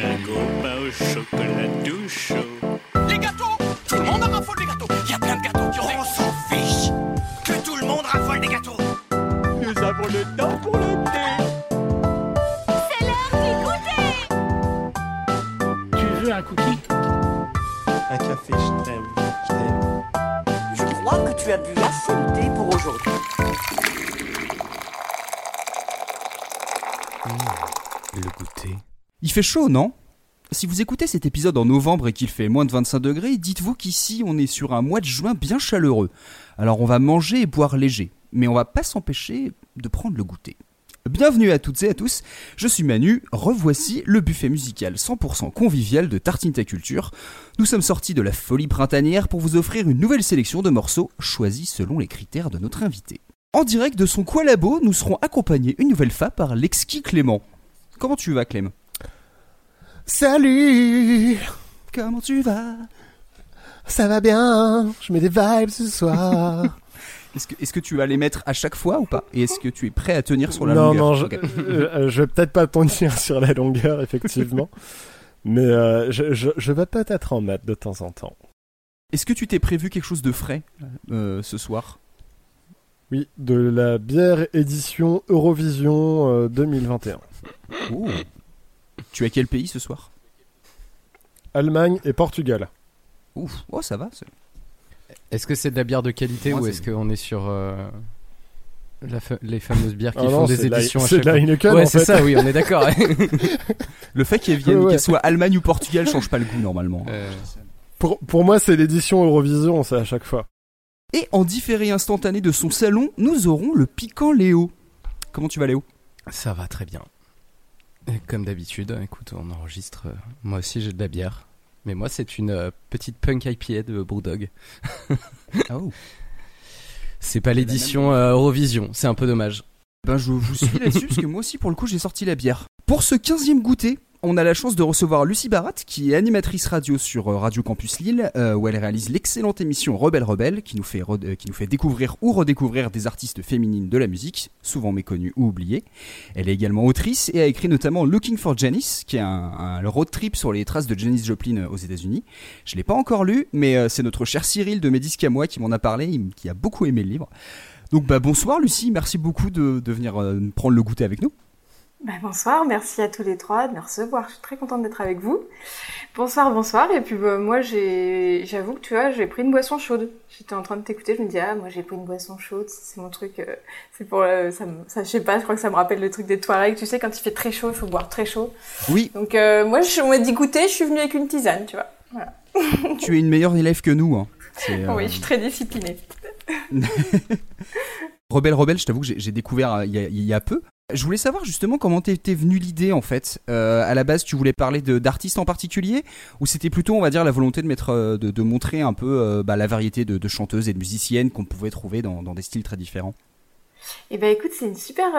un copain au chocolat tout chaud. Il fait chaud, non? Si vous écoutez cet épisode en novembre et qu'il fait moins de 25 degrés, dites-vous qu'ici on est sur un mois de juin bien chaleureux. Alors on va manger et boire léger, mais on va pas s'empêcher de prendre le goûter. Bienvenue à toutes et à tous, je suis Manu, revoici le buffet musical 100% convivial de Tartine Ta Culture. Nous sommes sortis de la folie printanière pour vous offrir une nouvelle sélection de morceaux choisis selon les critères de notre invité. En direct de son coin labo, nous serons accompagnés une nouvelle fois par l'exquis Clément. Comment tu vas Clem? Salut Comment tu vas? Ça va bien Je mets des vibes ce soir. Est-ce que, est-ce que tu vas les mettre à chaque fois ou pas? Et est-ce que tu es prêt à tenir sur la non, longueur? non, je, Ok. euh, je vais peut-être pas tenir sur la longueur, effectivement. Mais euh, je, je, je vais peut-être en mettre de temps en temps. Est-ce que tu t'es prévu quelque chose de frais euh, ce soir? Oui, de la bière édition Eurovision euh, 2021. Oh. Tu es à quel pays ce soir? Allemagne et Portugal. Ouf, oh ça va. c'est- Est-ce que c'est de la bière de qualité Moi, ou c'est- est-ce qu'on est sur euh, la fa- les fameuses bières qui Ah font non, des c'est la- éditions à c'est chaque de la Heineken, Ouais, c'est ça, oui, on est d'accord. Le fait qu'elle vienne, Ouais, ouais. qu'elle soit Allemagne ou Portugal change pas le goût normalement. Euh, Pour, pour moi, c'est l'édition Eurovision, ça, à chaque fois. Et en différé instantané de son salon, nous aurons le piquant Léo. Comment tu vas Léo? Ça va très bien. Et comme d'habitude, écoute, on enregistre. euh, moi aussi, j'ai de la bière. Mais moi, c'est une euh, petite punk IPA de Brewdog. Oh. C'est pas l'édition euh, Eurovision, c'est un peu dommage. Ben je vous suis là-dessus parce que moi aussi pour le coup j'ai sorti la bière. Pour ce 15e goûter, on a la chance de recevoir Lucie Barat qui est animatrice radio sur euh, Radio Campus Lille euh, où elle réalise l'excellente émission Rebelle Rebelle qui nous, fait re- euh, qui nous fait découvrir ou redécouvrir des artistes féminines de la musique, souvent méconnues ou oubliées. Elle est également autrice et a écrit notamment Looking for Janice qui est un, road trip sur les traces de Janis Joplin aux États-Unis. Je l'ai pas encore lu mais c'est notre cher Cyril de Médisque à moi qui m'en a parlé, qui a beaucoup aimé le livre. Donc bah bonsoir Lucie, merci beaucoup de, venir prendre le goûter avec nous. Bah, bonsoir, merci à tous les trois de me recevoir. Je suis très contente d'être avec vous. Bonsoir, bonsoir. Et puis bah, moi, j'avoue que tu vois, j'ai pris une boisson chaude. J'étais en train de t'écouter, je me dis ah moi j'ai pris une boisson chaude, c'est mon truc. euh, c'est pour euh, ça, me- ça, je sais pas, je crois que ça me rappelle le truc des Touaregs. Tu sais, quand il fait très chaud, il faut boire très chaud. Oui, Donc euh, moi, je, on m'a dit goûter, je suis venue avec une tisane, tu vois. Voilà. tu es une meilleure élève que nous. Hein. Oui, je suis très disciplinée. Rebelle Rebelle, je t'avoue que j'ai, découvert il y, a, il y a peu. Je voulais savoir justement comment t'es venue l'idée en fait. Euh, à la base, tu voulais parler d'artistes en particulier ou c'était plutôt, on va dire, la volonté de euh, montrer un peu euh, bah, la variété de, chanteuses et de musiciennes qu'on pouvait trouver dans, des styles très différents? Eh ben écoute, c'est une super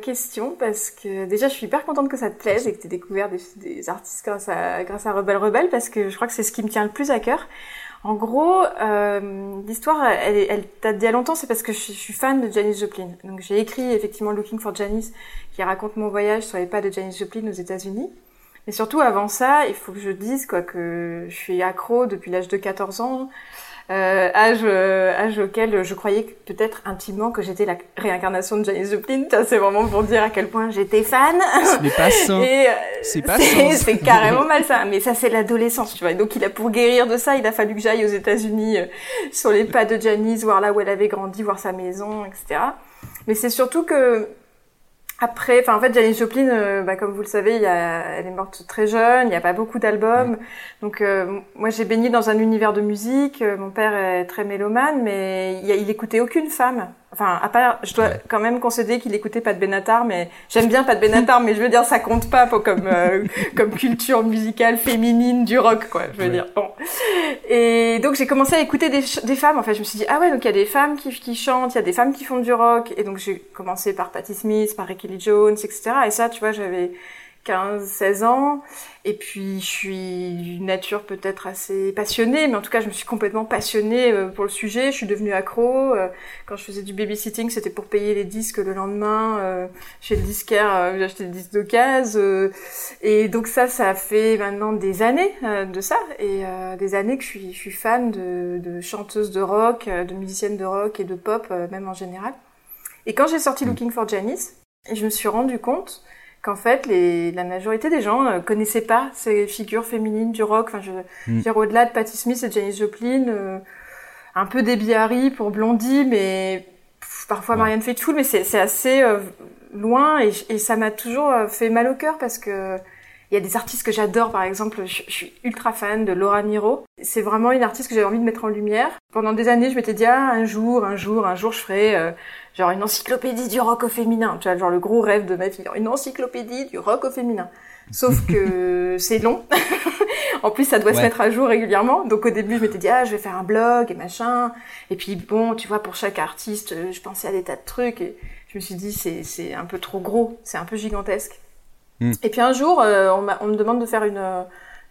question parce que déjà je suis hyper contente que ça te plaise et que tu aies découvert des, des artistes grâce à, grâce à Rebelle Rebelle parce que je crois que c'est ce qui me tient le plus à cœur. En gros, euh, l'histoire, elle, elle date d'il y a longtemps, c'est parce que je, suis- je suis fan de Janis Joplin. Donc j'ai écrit effectivement Looking for Janis qui raconte mon voyage sur les pas de Janis Joplin aux États-Unis. Mais surtout avant ça, il faut que je dise quoi que je suis accro depuis l'âge de 14 ans euh, âge, euh, âge auquel je croyais peut-être intimement que j'étais la réincarnation de Janis Joplin. C'est vraiment pour dire à quel point j'étais fan. Ce n'est pas sain. Euh, C'est pas c'est carrément mal ça. Mais ça, c'est l'adolescence, tu vois. Et Donc, il a pour guérir de ça, il a fallu que j'aille aux États-Unis euh, sur les pas de Janis, voir là où elle avait grandi, voir sa maison, etc. Mais c'est surtout que après, enfin en fait, Janis Joplin, euh, bah, comme vous le savez, il y a, elle est morte très jeune, il n'y a pas beaucoup d'albums. Donc euh, moi, j'ai baigné dans un univers de musique. euh, Mon père est très mélomane, mais il, a- il écoutait aucune femme. Enfin, à part, je dois quand même concéder qu'il écoutait Pat Benatar, mais j'aime bien Pat Benatar, mais je veux dire, ça compte pas pour, comme euh, comme culture musicale féminine du rock, quoi. Je veux Ouais. dire, bon. Et donc j'ai commencé à écouter des femmes. En fait, je me suis dit ah ouais, donc il y a des femmes qui, qui chantent, il y a des femmes qui font du rock. Et donc j'ai commencé par Patti Smith, par Ricky Lee Jones, etc. Et ça, tu vois, j'avais 15-16 ans. Et puis, je suis d'une nature peut-être assez passionnée, mais en tout cas, je me suis complètement passionnée euh, pour le sujet. Je suis devenue accro. Euh, Quand je faisais du babysitting, c'était pour payer les disques le lendemain euh, chez le disquaire. J'ai acheté des disques d'occasion. et donc ça, ça fait maintenant des années de ça. Et des années que je suis, je suis fan de, de chanteuses de rock, de musiciennes de rock et de pop, même en général. Et quand j'ai sorti Looking for Janice, je me suis rendu compte qu'en fait, les, la majorité des gens euh, connaissaient pas ces figures féminines du rock. Enfin, je, je veux dire, au-delà de Patti Smith et Janis Joplin, euh, un peu Debbie Harry pour Blondie, mais pff, parfois Marianne Faithfull, mais c'est c'est assez euh, loin et, et ça m'a toujours euh, fait mal au cœur parce que il y a des artistes que j'adore, par exemple, je, je suis ultra fan de Laura Niro. C'est vraiment une artiste que j'avais envie de mettre en lumière. Pendant des années, je m'étais dit, ah, un jour, un jour, un jour, je ferai euh, genre une encyclopédie du rock au féminin. Tu vois, genre le gros rêve de ma fille, une encyclopédie du rock au féminin. Sauf que c'est long. en plus, ça doit se mettre à jour régulièrement. Donc au début, je m'étais dit, ah, je vais faire un blog et machin. Et puis bon, tu vois, pour chaque artiste, euh, je pensais à des tas de trucs. Et je me suis dit, c'est c'est un peu trop gros, c'est un peu gigantesque. Hmm. Et puis un jour, euh, on, me demande de faire une, euh,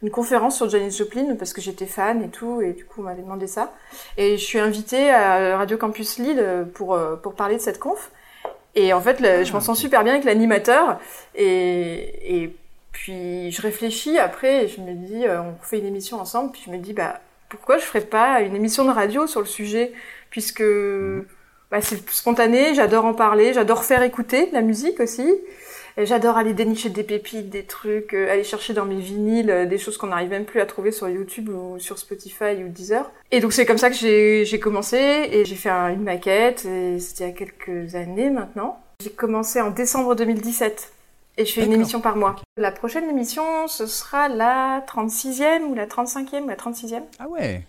une conférence sur Janis Joplin parce que j'étais fan et tout, et du coup on m'avait demandé ça. Et je suis invitée à Radio Campus Lille pour, euh, pour parler de cette conf. Et en fait, le- je m'en sens super bien avec l'animateur. Et, et puis je réfléchis après, et je me dis, on fait une émission ensemble, puis je me dis, bah pourquoi je ferais pas une émission de radio sur le sujet, puisque bah, c'est spontané, j'adore en parler, j'adore faire écouter de la musique aussi. J'adore aller dénicher des pépites, des trucs, euh, aller chercher dans mes vinyles euh, des choses qu'on n'arrive même plus à trouver sur YouTube ou sur Spotify ou Deezer. Et donc c'est comme ça que j'ai commencé et j'ai fait un- une maquette, et c'était il y a quelques années maintenant. J'ai commencé en décembre 2017 et je fais une émission par mois. La prochaine émission, ce sera la 36e ou la 35e ou la 36e. Ah ouais.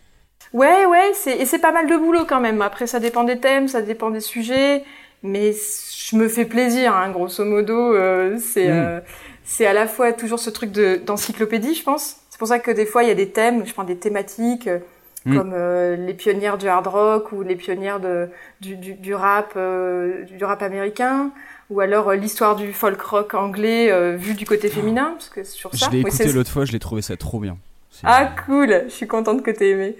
Ouais, ouais, et c'est pas mal de boulot quand même. Après, ça dépend des thèmes, ça dépend des sujets, mais je me fais plaisir, hein, grosso modo. euh, c'est Mm. euh, c'est à la fois toujours ce truc de d'encyclopédie, je pense. C'est pour ça que des fois il y a des thèmes, je prends des thématiques euh, Mm. comme euh, les pionnières du hard rock ou les pionnières de du, du, du rap euh, du rap américain ou alors euh, l'histoire du folk rock anglais vu du côté féminin parce que sur ça. Je l'ai écouté l'autre fois, je l'ai trouvé ça trop bien. Ah cool, je suis contente que t'aies aimé.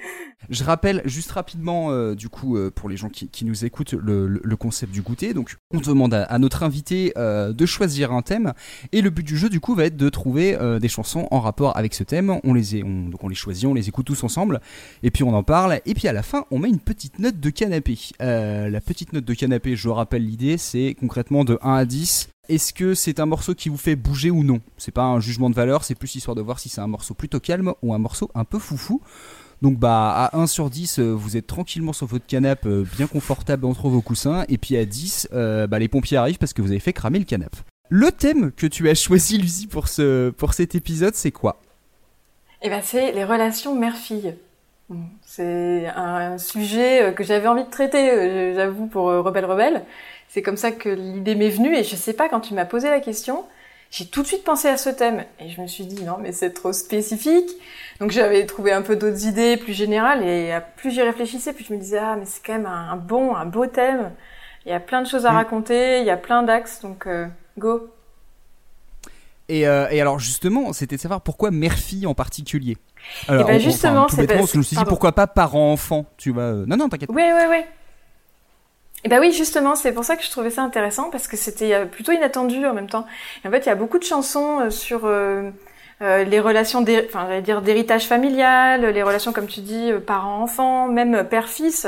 Je rappelle juste rapidement, euh, du coup, euh, pour les gens qui, nous écoutent, le, concept du goûter. Donc, on demande à, notre invité euh, de choisir un thème, et le but du jeu, du coup, va être de trouver des chansons en rapport avec ce thème. On les, donc on les choisit, on les écoute tous ensemble, et puis on en parle. Et puis à la fin, on met une petite note de canapé. La petite note de canapé, je rappelle l'idée, c'est concrètement de 1 à 10. Est-ce que c'est un morceau qui vous fait bouger ou non? C'est pas un jugement de valeur, c'est plus histoire de voir si c'est un morceau plutôt calme ou un morceau un peu foufou. Donc bah à 1 sur 10, euh, vous êtes tranquillement sur votre canapé, euh, bien confortable entre vos coussins, et puis à 10, euh, bah, les pompiers arrivent parce que vous avez fait cramer le canapé. Le thème que tu as choisi, Lucie, pour, ce, pour cet épisode, c'est quoi? Eh ben, c'est les relations mère-fille. C'est un sujet que j'avais envie de traiter, j'avoue, pour Rebelle Rebelle. C'est comme ça que l'idée m'est venue et je sais pas, quand tu m'as posé la question, j'ai tout de suite pensé à ce thème. Et je me suis dit, non, mais c'est trop spécifique. Donc j'avais trouvé un peu d'autres idées plus générales et plus j'y réfléchissais, plus je me disais, ah, mais c'est quand même un, bon, un beau thème. Il y a plein de choses à Mm. raconter, il y a plein d'axes, donc euh, go. et, euh, et alors justement, c'était de savoir pourquoi mère-fille en particulier. Alors, ben, on- justement, tout c'est parce- je me suis dit pardon. pourquoi pas parent-enfant, tu vois. euh, Non, non, t'inquiète. Oui, oui, oui. Et ben oui, justement, c'est pour ça que je trouvais ça intéressant parce que c'était euh, plutôt inattendu en même temps. Et en fait, il y a beaucoup de chansons euh, sur euh, les relations, enfin, j'allais dire d'héritage familial, les relations, comme tu dis, parents-enfants, même père-fils.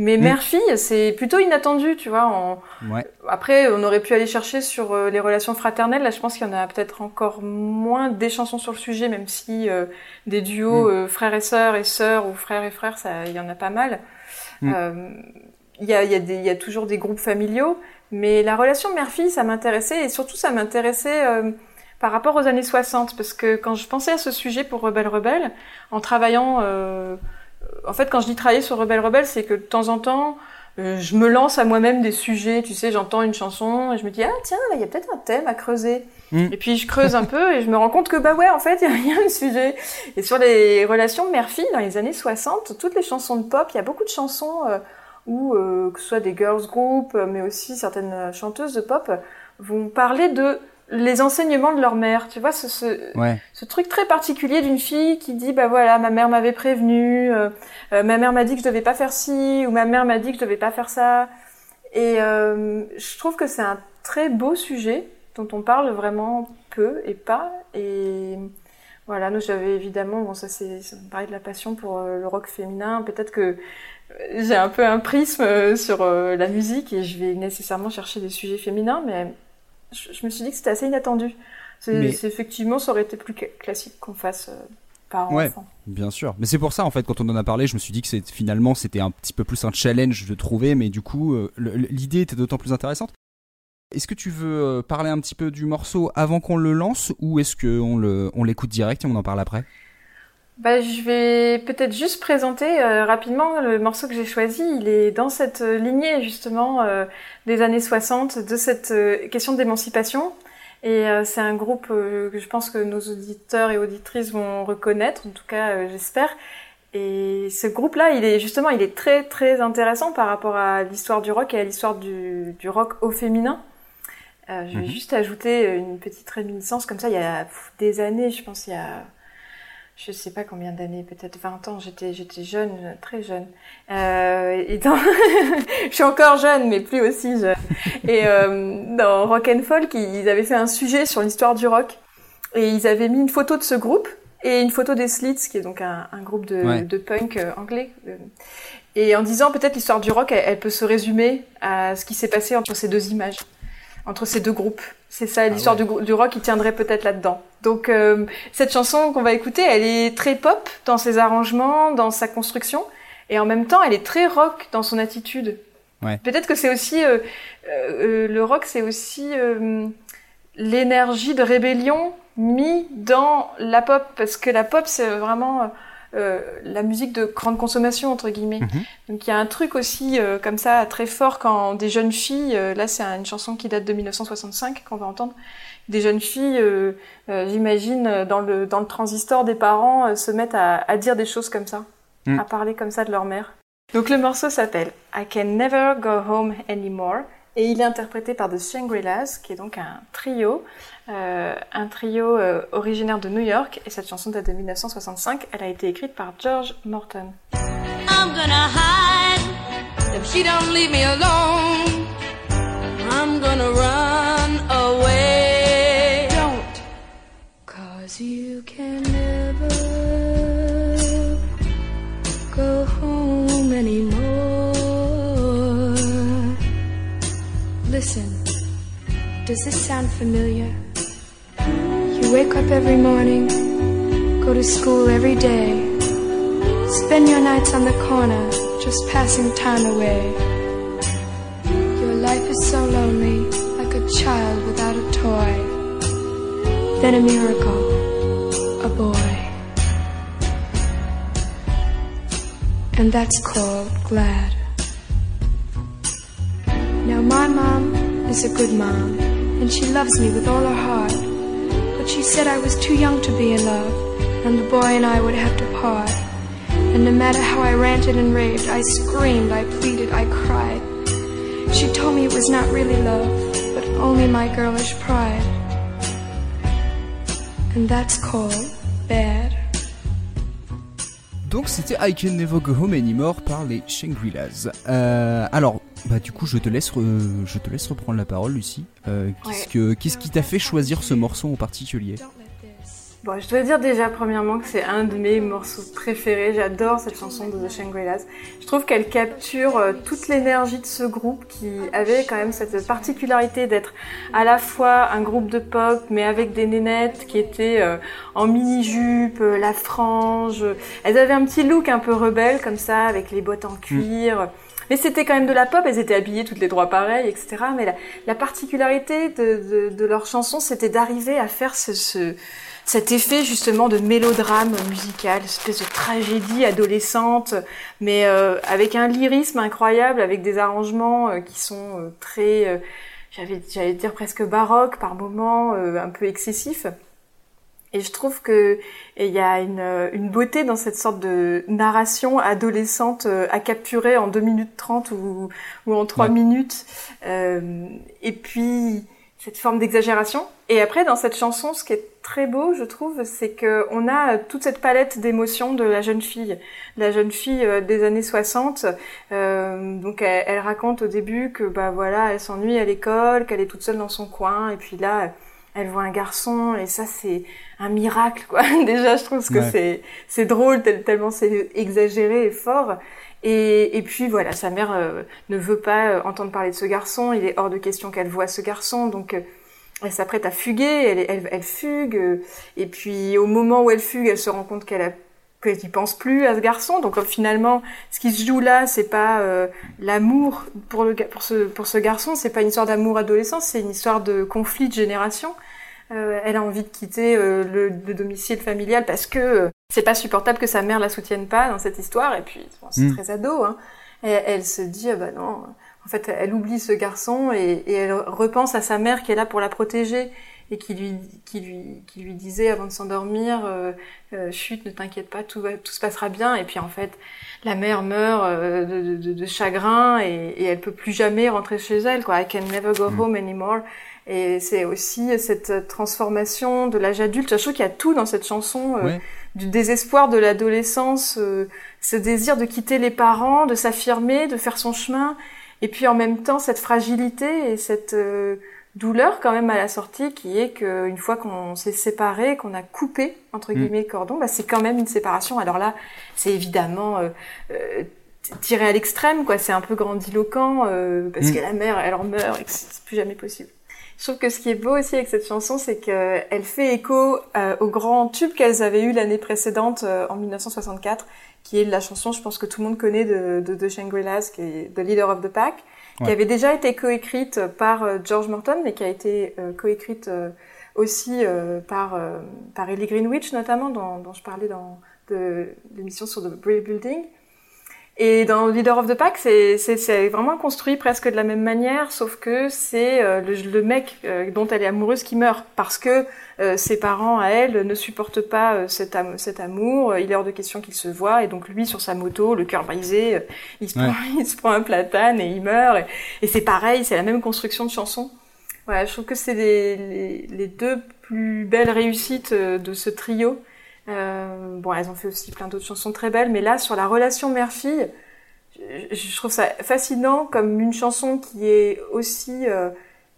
Mais Mm. mère-fille, c'est plutôt inattendu, tu vois. On... Ouais. Après, on aurait pu aller chercher sur euh, les relations fraternelles. Là, je pense qu'il y en a peut-être encore moins des chansons sur le sujet, même si euh, des duos Mm. euh, frères et sœurs et sœurs ou frères et frères, ça, il y en a pas mal. Mm. Il y, y, y a toujours des groupes familiaux, mais la relation mère-fille, ça m'intéressait et surtout ça m'intéressait euh, par rapport aux années 60, parce que quand je pensais à ce sujet pour Rebelle Rebelle, en travaillant, euh, en fait, quand je dis travailler sur Rebelle Rebelle, c'est que de temps en temps, euh, je me lance à moi-même des sujets, tu sais, j'entends une chanson et je me dis ah tiens, il y a peut-être un thème à creuser. Mm. Et puis je creuse un peu et je me rends compte que bah ouais, en fait, il y a rien de sujet. Et sur les relations mère-fille dans les années 60, toutes les chansons de pop, il y a beaucoup de chansons euh, où euh, que ce soit des girls groups, euh, mais aussi certaines chanteuses de pop vont parler de les enseignements de leur mère. Tu vois, ce, ce, Ouais. ce truc très particulier d'une fille qui dit bah voilà ma mère m'avait prévenu euh, euh, ma mère m'a dit que je devais pas faire ci ou ma mère m'a dit que je devais pas faire ça et je trouve que c'est un très beau sujet dont on parle vraiment peu et pas et voilà nous j'avais évidemment bon ça c'est ça me parlait de la passion pour le rock féminin peut-être que j'ai un peu un prisme euh, sur euh, la musique et je vais nécessairement chercher des sujets féminins mais je, je me suis dit que c'était assez inattendu c'est Mais- c'est effectivement, ça aurait été plus cla- classique qu'on fasse euh, par Ouais. enfant. Bien sûr. Mais c'est pour ça, en fait, quand on en a parlé, je me suis dit que c'est, finalement, c'était un petit peu plus un challenge de trouver, mais du coup, l'idée était d'autant plus intéressante. Est-ce que tu veux parler un petit peu du morceau avant qu'on le lance, ou est-ce qu'on le, on l'écoute direct et on en parle après? Bah, je vais peut-être juste présenter euh, rapidement le morceau que j'ai choisi. Il est dans cette euh, lignée justement euh, des années 60, de cette euh, question d'émancipation. Et euh, c'est un groupe que je pense que nos auditeurs et auditrices vont reconnaître, en tout cas j'espère. Et ce groupe-là, il est justement, il est très très intéressant par rapport à l'histoire du rock et à l'histoire du, du rock au féminin. Euh, je vais Mhm. juste ajouter une petite réminiscence comme ça. Il y a pff, des années, je pense, il y a je sais pas combien d'années, peut-être 20 ans, j'étais j'étais jeune, très jeune. Euh, et dans... je suis encore jeune, mais plus aussi jeune. Et euh, dans Rock and Folk, ils avaient fait un sujet sur l'histoire du rock. Et ils avaient mis une photo de ce groupe et une photo des Slits, qui est donc un, un groupe de, Ouais. de punk euh, anglais. Et en disant peut-être l'histoire du rock, elle, elle peut se résumer à ce qui s'est passé entre ces deux images, entre ces deux groupes. C'est ça, l'histoire du, du rock, il tiendrait peut-être là-dedans. Donc euh, cette chanson qu'on va écouter, elle est très pop dans ses arrangements, dans sa construction, et en même temps, elle est très rock dans son attitude. Ouais. Peut-être que c'est aussi euh, euh, le rock, c'est aussi l'énergie de rébellion mis dans la pop, parce que la pop, c'est vraiment la musique de grande consommation entre guillemets. Mhm. Donc il y a un truc aussi comme ça très fort quand des jeunes filles, là c'est une chanson qui date de 1965 qu'on va entendre, des jeunes filles, euh, euh, j'imagine dans le dans le transistor des parents euh, se mettent à, à dire des choses comme ça, Mm. à parler comme ça de leur mère. Donc le morceau s'appelle I Can Never Go Home Anymore et il est interprété par The Shangri-Las qui est donc un trio, euh, un trio euh, originaire de New York et cette chanson date de 1965. Elle a été écrite par George Morton. I'm gonna hide if she don't leave me alone. I'm gonna run cause you can never go home anymore. Listen, does this sound familiar? You wake up every morning, go to school every day. Spend your nights on the corner, just passing time away. Your life is so lonely, like a child without a toy. Then a miracle, And that's called glad. Now my mom is a good mom, and she loves me with all her heart. But she said I was too young to be in love, and the boy and I would have to part. And no matter how I ranted and raved, I screamed, I pleaded, I cried. She told me it was not really love, but only my girlish pride. And that's called bad. Donc c'était I Can Never Go Home Anymore par les Shangri-Las. Euh, alors, bah du coup, je te laisse, re- je te laisse reprendre la parole, Lucie. Euh, qu'est-ce que, qu'est-ce qui t'a fait choisir ce morceau en particulier? Bon, je dois dire déjà premièrement que c'est un de mes morceaux préférés. J'adore cette chanson de The Shangri-Las. Je trouve qu'elle capture euh, toute l'énergie de ce groupe qui avait quand même cette particularité d'être à la fois un groupe de pop, mais avec des nénettes qui étaient euh, en mini-jupe, euh, la frange. Elles avaient un petit look un peu rebelle comme ça, avec les bottes en cuir. Mais c'était quand même de la pop, elles étaient habillées toutes les trois pareilles, etc. Mais la, la particularité de, de, de leur chanson, c'était d'arriver à faire ce, ce, cet effet justement de mélodrame musical, espèce de tragédie adolescente, mais euh, avec un lyrisme incroyable, avec des arrangements euh, qui sont euh, très, euh, j'allais dire presque baroque par moments, euh, un peu excessifs. Et je trouve que il y a une, une beauté dans cette sorte de narration adolescente à capturer en 2 minutes 30 ou, ou en 3 Ouais. minutes. Euh, et puis, cette forme d'exagération. Et après, dans cette chanson, ce qui est très beau, je trouve, c'est que on a toute cette palette d'émotions de la jeune fille, la jeune fille euh, des années 60. Euh, donc, elle, elle, raconte au début que bah voilà, elle s'ennuie à l'école, qu'elle est toute seule dans son coin, et puis là, elle voit un garçon, et ça, c'est un miracle, quoi. Déjà, je trouve que c'est c'est drôle tellement c'est exagéré et fort. Et, et, puis voilà, sa mère euh, ne veut pas euh, entendre parler de ce garçon. Il est hors de question qu'elle voie ce garçon, donc euh, elle s'apprête à fuguer. Elle, elle, elle fugue, et puis au moment où elle fugue, elle se rend compte qu'elle a qu'elle n'y pense plus à ce garçon. Donc finalement, ce qui se joue là, c'est pas l'amour pour le pour ce pour ce garçon, c'est pas une histoire d'amour adolescent, c'est une histoire de conflit de génération. Euh, elle a envie de quitter euh, le, le, domicile familial parce que euh, c'est pas supportable que sa mère la soutienne pas dans cette histoire. Et puis bon, c'est mm. très ado. Hein. Et elle se dit ah bah non. En fait, elle oublie ce garçon et, et, elle repense à sa mère qui est là pour la protéger et qui lui qui lui qui lui disait avant de s'endormir euh, chute ne t'inquiète pas tout va tout se passera bien et puis en fait la mère meurt de, de, de, chagrin et, et elle peut plus jamais rentrer chez elle quoi I can never go mm. home anymore et c'est aussi cette transformation de l'âge adulte. Je trouve qu'il y a tout dans cette chanson, euh, du désespoir de l'adolescence, euh, ce désir de quitter les parents, de s'affirmer, de faire son chemin, et puis en même temps cette fragilité et cette euh, douleur quand même à la sortie qui est qu'une fois qu'on s'est séparé, qu'on a coupé entre mm. guillemets le cordon, bah, c'est quand même une séparation. Alors là, c'est évidemment tiré à l'extrême, quoi. C'est un peu grandiloquent parce mm. que la mère, elle en meurt et que c'est plus jamais possible. Je trouve que ce qui est beau aussi avec cette chanson, c'est qu'elle fait écho euh, au grand tube qu'elles avaient eu l'année précédente, euh, en 1964, qui est la chanson, je pense que tout le monde connaît de, de, de Shangri-Las, qui est The Leader of the Pack, qui avait déjà été coécrite par euh, George Morton, mais qui a été coécrite aussi par, par Ellie Greenwich, notamment, dont, dont je parlais dans l'émission sur The Brave Building. Et dans Leader of the Pack, c'est vraiment construit presque de la même manière, sauf que c'est euh, le, le, mec euh, dont elle est amoureuse qui meurt parce que euh, ses parents à elle ne supportent pas cet, cet, amour. Il est hors de question qu'ils se voient et donc lui sur sa moto, le cœur brisé, il se, prend, il se prend un platane et il meurt. Et, et c'est pareil, c'est la même construction de chanson. Voilà, je trouve que c'est les, deux plus belles réussites de ce trio. Euh, bon, elles ont fait aussi plein d'autres chansons très belles, mais là, sur la relation mère-fille, je, trouve ça fascinant comme une chanson qui est aussi euh,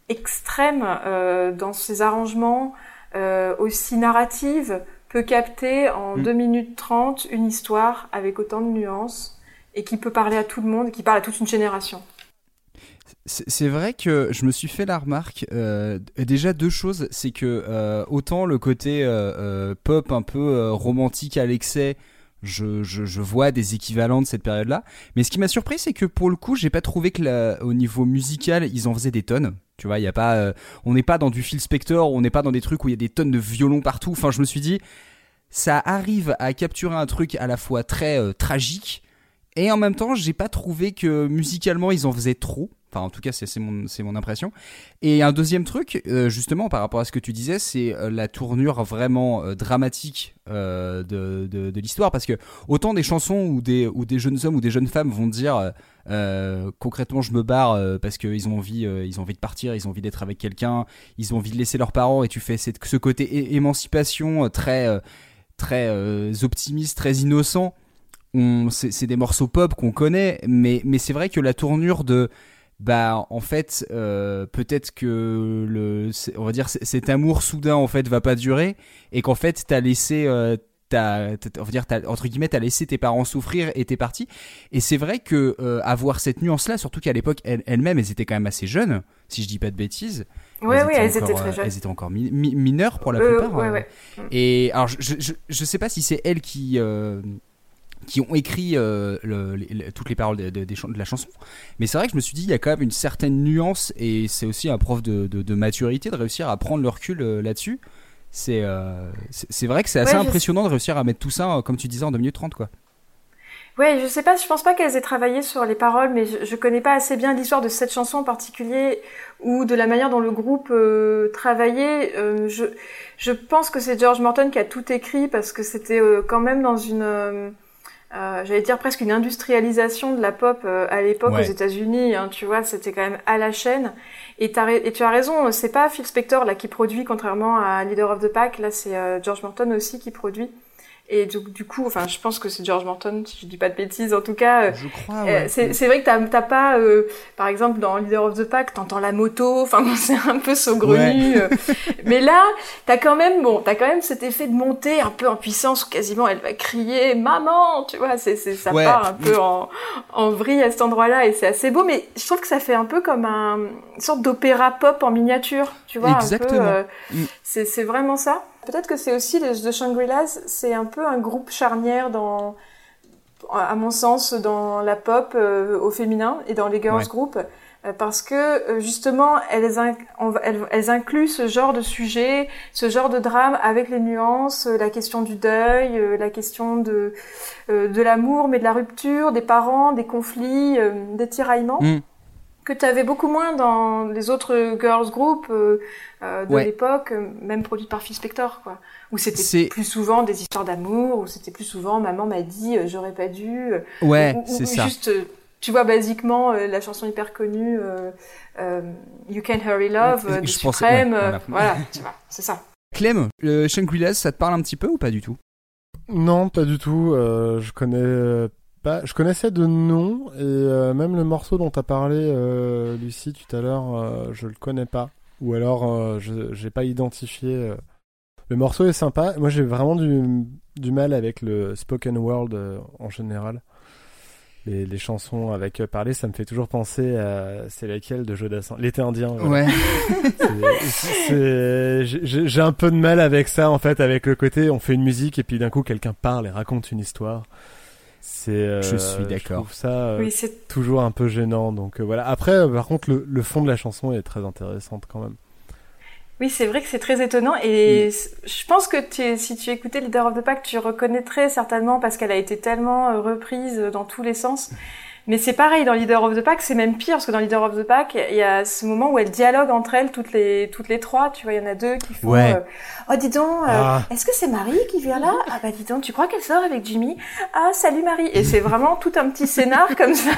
extrême euh, dans ses arrangements, euh, aussi narrative, peut capter en 2 mm. minutes 30 une histoire avec autant de nuances et qui peut parler à tout le monde, et qui parle à toute une génération. C'est vrai que je me suis fait la remarque. Euh, déjà deux choses, c'est que euh, autant le côté euh, pop un peu romantique à l'excès, je, vois des équivalents de cette période-là. Mais ce qui m'a surpris, c'est que pour le coup, j'ai pas trouvé que au niveau musical, ils en faisaient des tonnes. Tu vois, y a pas, on n'est pas dans du Phil Spector, on n'est pas dans des trucs où il y a des tonnes de violons partout. Enfin, je me suis dit, ça arrive à capturer un truc à la fois très tragique et en même temps, j'ai pas trouvé que musicalement ils en faisaient trop. Enfin, en tout cas, c'est mon, impression. Et un deuxième truc, euh, justement, par rapport à ce que tu disais, c'est euh, la tournure vraiment euh, dramatique de, l'histoire. Parce que autant des chansons où des, jeunes hommes ou des jeunes femmes vont dire concrètement, je me barre parce qu'ils ont, envie, ils ont envie de partir, ils ont envie d'être avec quelqu'un, ils ont envie de laisser leurs parents, et tu fais cette, ce côté émancipation très, très optimiste, très innocent. C'est des morceaux pop qu'on connaît, mais c'est vrai que la tournure de bah en fait euh, peut-être que le on va dire cet amour soudain en fait va pas durer et qu'en fait t'as laissé euh, t'as, on va dire t'as, entre guillemets t'as laissé tes parents souffrir et t'es parti et c'est vrai que euh, avoir cette nuance là surtout qu'à l'époque elles, elles-mêmes elles étaient quand même assez jeunes si je dis pas de bêtises oui, oui, elles étaient très jeunes. Elles étaient encore mineures pour la plupart. Ouais, ouais. Et alors, je, je, je, sais pas si c'est elles qui, qui ont écrit euh, toutes les paroles de, de, la chanson. Mais c'est vrai que je me suis dit, il y a quand même une certaine nuance et c'est aussi un prof de, maturité de réussir à prendre le recul euh, là-dessus. Euh, c'est c'est vrai que c'est assez impressionnant de réussir à mettre tout ça, comme tu disais, en 2 minutes 30, quoi. Ouais, je sais pas, je pense pas qu'elles aient travaillé sur les paroles, mais je, je connais pas assez bien l'histoire de cette chanson en particulier ou de la manière dont le groupe travaillait. je, je pense que c'est George Morton qui a tout écrit parce que c'était quand même dans une euh, j'allais dire presque une industrialisation de la pop euh, à l'époque Ouais. aux États-Unis. Hein, tu vois, c'était quand même à la chaîne. Et, et tu as raison, c'est pas Phil Spector là qui produit, contrairement à Leader of the Pack. Là, c'est euh, George Morton aussi qui produit. Et du, du coup, enfin, je pense que c'est George Morton, si je dis pas de bêtises. En tout cas, euh, Je crois, euh, ouais. c'est c'est vrai que t'as t'as pas, euh, par exemple, dans Leader of the Pack, t'entends la moto. Enfin, bon, c'est un peu saugrenu. Mais là, t'as quand même, bon, t'as quand même cet effet de montée un peu en puissance où quasiment elle va crier maman, tu vois. C'est c'est ça Ouais. part un peu en en vrille à cet endroit-là et c'est assez beau. Mais je trouve que ça fait un peu comme un, une sorte d'opéra pop en miniature, tu vois. Exactement. Un peu, euh, Mm. c'est c'est vraiment ça. Peut-être que c'est aussi les The Shangri-Las, c'est un peu un groupe charnière dans, à mon sens, dans la pop euh, au féminin et dans les girls Ouais. group, euh, parce que euh, justement elles, inc- on va- elles, elles incluent ce genre de sujet, ce genre de drame avec les nuances, la question du deuil, la question de de l'amour, mais de la rupture, des parents, des conflits, des tiraillements. Mm. Que tu avais beaucoup moins dans les autres girls group euh, euh, de Ouais. l'époque, même produites par Phil Spector, quoi. Où c'était plus souvent des histoires d'amour, où c'était plus souvent maman m'a dit euh, j'aurais pas dû. Ouais, ou- ou- c'est ça. Juste, tu vois, basiquement, euh, la chanson hyper connue, euh, euh, You Can Hurry Love, euh, de Je pensais- Supreme, ouais, euh, voilà. voilà, tu vois, c'est ça. Clem, le Shangri-Las, ça te parle un petit peu ou pas du tout? Non, pas du tout. euh, je connais pas. Je connaissais de nom et euh, même le morceau dont t'as parlé, euh, Lucie, tout à l'heure, euh, je le connais pas. Ou alors, euh, je j'ai pas identifié. Le morceau est sympa. Moi, j'ai vraiment du du mal avec le spoken word euh, en général. Les, les chansons avec parler, ça me fait toujours penser à c'est laquelle de Jodassin, l'été indien. voilà. Ouais. J'ai un peu de mal avec ça en fait, avec le côté on fait une musique et puis d'un coup quelqu'un parle et raconte une histoire. C'est. euh, Je suis d'accord. trouve ça euh, Oui, c'est toujours un peu gênant. Donc euh, voilà. Après, euh, par contre, le, le fond de la chanson est très intéressante quand même. Oui, c'est vrai que c'est très étonnant et je pense que tu, si tu écoutais Leader of the Pack, tu reconnaîtrais certainement parce qu'elle a été tellement reprise dans tous les sens. Mais c'est pareil dans Leader of the Pack, c'est même pire parce que dans Leader of the Pack, il y a ce moment où elles dialoguent entre elles toutes les toutes les trois. Tu vois, il y en a deux qui font. Ouais. euh, oh, dis donc, euh, Ah. est-ce que c'est Marie qui vient là? Ah bah dis donc, tu crois qu'elle sort avec Jimmy? Ah salut Marie. Et c'est vraiment tout un petit scénar comme ça.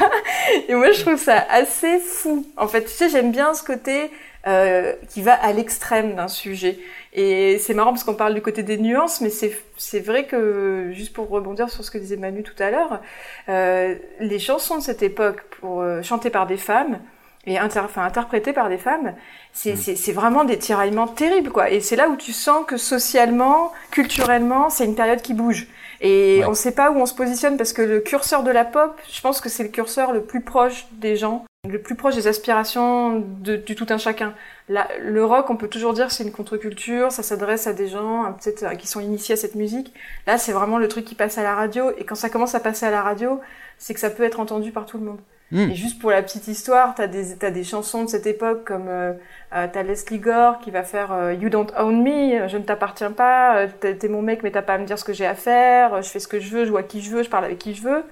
Et moi, je trouve ça assez fou. En fait, tu sais, j'aime bien ce côté euh, qui va à l'extrême d'un sujet. Et c'est marrant parce qu'on parle du côté des nuances, mais c'est c'est vrai que juste pour rebondir sur ce que disait Manu tout à l'heure, euh, les chansons de cette époque pour euh, chantées par des femmes et inter enfin, interprétées par des femmes, c'est c'est c'est vraiment des tiraillements terribles quoi. Et c'est là où tu sens que socialement, culturellement, c'est une période qui bouge. Et Ouais. on sait pas où on se positionne parce que le curseur de la pop, je pense que c'est le curseur le plus proche des gens, le plus proche des aspirations de- du tout un chacun. La- le rock, on peut toujours dire c'est une contre-culture, ça s'adresse à des gens peut-être euh, qui sont initiés à cette musique. Là, c'est vraiment le truc qui passe à la radio, et quand ça commence à passer à la radio, c'est que ça peut être entendu par tout le monde. Mm. Et juste pour la petite histoire, t'as des t'as des chansons de cette époque comme euh, euh, t'as Leslie Gore qui va faire euh, You Don't Own Me, je ne t'appartiens pas, euh, t'es t'es mon mec mais t'as pas à me dire ce que j'ai à faire, euh, je fais ce que je veux, je vois qui je veux, je parle avec qui je veux.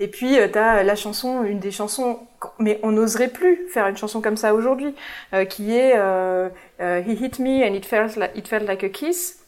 Et puis euh, t'as la chanson, une des chansons, mais on n'oserait plus faire une chanson comme ça aujourd'hui, euh, qui est euh, euh, He hit me and it felt like, it felt like a kiss.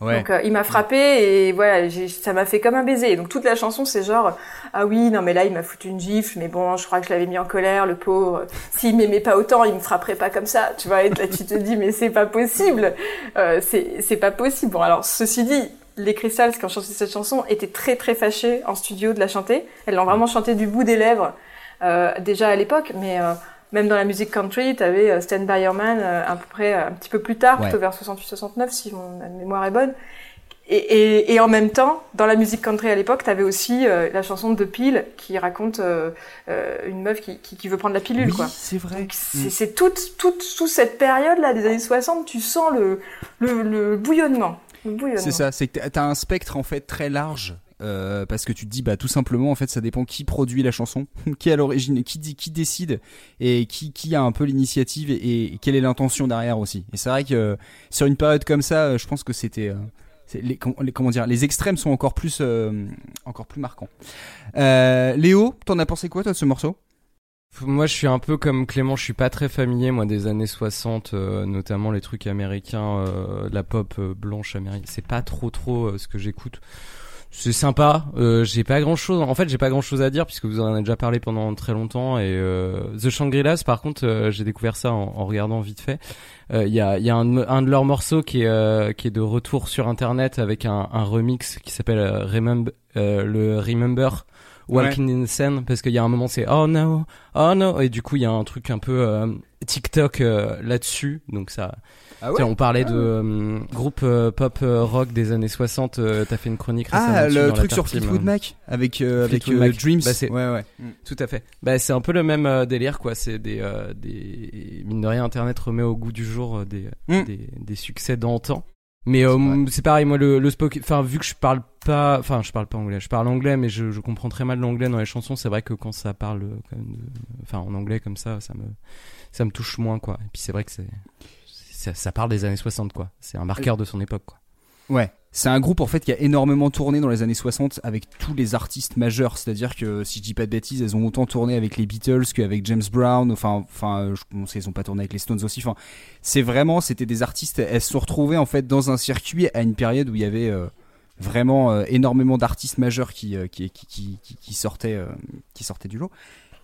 Ouais. Donc euh, il m'a frappé et voilà, ça m'a fait comme un baiser. Et donc toute la chanson c'est genre ah oui non mais là il m'a foutu une gifle mais bon je crois que je l'avais mis en colère le pauvre. S'il m'aimait pas autant il me frapperait pas comme ça tu vois et là tu te dis mais c'est pas possible euh, c'est c'est pas possible. Bon alors ceci dit les Crystals qui ont chanté cette chanson étaient très très fâchés en studio de la chanter. Elles l'ont vraiment chantée du bout des lèvres euh, déjà à l'époque mais euh, même dans la musique country, tu avais Stand By Your Man euh, à peu près euh, un petit peu plus tard, Ouais. plutôt vers 68-69 si mon mémoire est bonne. Et, et, et en même temps, dans la musique country à l'époque, tu avais aussi euh, la chanson de Peel qui raconte euh, euh, une meuf qui, qui, qui veut prendre la pilule. Oui, c'est vrai. C'est c'est toute, toute, toute cette période-là des années 60, tu sens le, le, le bouillonnement. C'est ça, c'est que t'as- un spectre en fait très large. euh, parce que tu te dis bah tout simplement en fait ça dépend qui produit la chanson, qui à l'origine, qui dit, qui décide et qui, qui a un peu l'initiative et, quelle est l'intention derrière aussi. Et c'est vrai que sur une période comme ça, euh, je pense que c'était euh, les, les- comment dire, les extrêmes sont encore plus euh, encore plus marquants. Euh, Léo, t'en as pensé quoi toi de ce morceau? Moi, je suis un peu comme Clément, je suis pas très familier, moi, des années 60, euh, notamment les trucs américains, euh, la pop euh, blanche américaine. C'est pas trop trop euh, ce que j'écoute. C'est sympa. Euh, j'ai pas grand chose. En fait, j'ai pas grand chose à dire puisque vous en avez déjà parlé pendant très longtemps. Et The Shangri-Las, par contre, j'ai découvert ça en, en regardant vite fait. Il y a, y a un, un de leurs morceaux qui est qui est de retour sur internet avec un, un remix qui s'appelle Remember le Remember Walking in the Sun parce qu'il y a un moment c'est oh no oh no et du coup il y a un truc un peu euh, TikTok euh, là-dessus donc ça Ah tu sais, on parlait de euh, groupe euh, pop euh, rock des années 60 euh, t'as fait une chronique récemment Ah, le truc sur Fleetwood euh, Mac avec euh, avec Mac. Dreams. Bah, ouais ouais. Tout à fait. Bah, c'est un peu le même délire, quoi. C'est des, euh, des, mine de rien, Internet remet au goût du jour des, Mm. des, des succès d'antan. Mais euh, c'est pareil, moi, le, le spoken, enfin, vu que je parle pas, enfin, je parle pas anglais, je parle anglais, mais je, je comprends très mal l'anglais dans les chansons. C'est vrai que quand ça parle, euh, quand même de- enfin, en anglais comme ça, ça me, ça me touche moins, quoi. Et puis c'est vrai que c'est, ça, ça parle des années 60, quoi. C'est un marqueur de son époque, quoi. Ouais. C'est un groupe en fait qui a énormément tourné dans les années 60 avec tous les artistes majeurs. C'est-à-dire que si je dis pas de bêtises, elles ont autant tourné avec les Beatles qu'avec James Brown. Enfin, enfin, euh, je pense qu'elles ont pas tourné avec les Stones aussi. Enfin, c'est vraiment, c'était des artistes. Elles se sont retrouvées en fait dans un circuit à une période où il y avait euh, vraiment euh, énormément d'artistes majeurs qui, qui, qui, sortaient, qui sortaient du lot.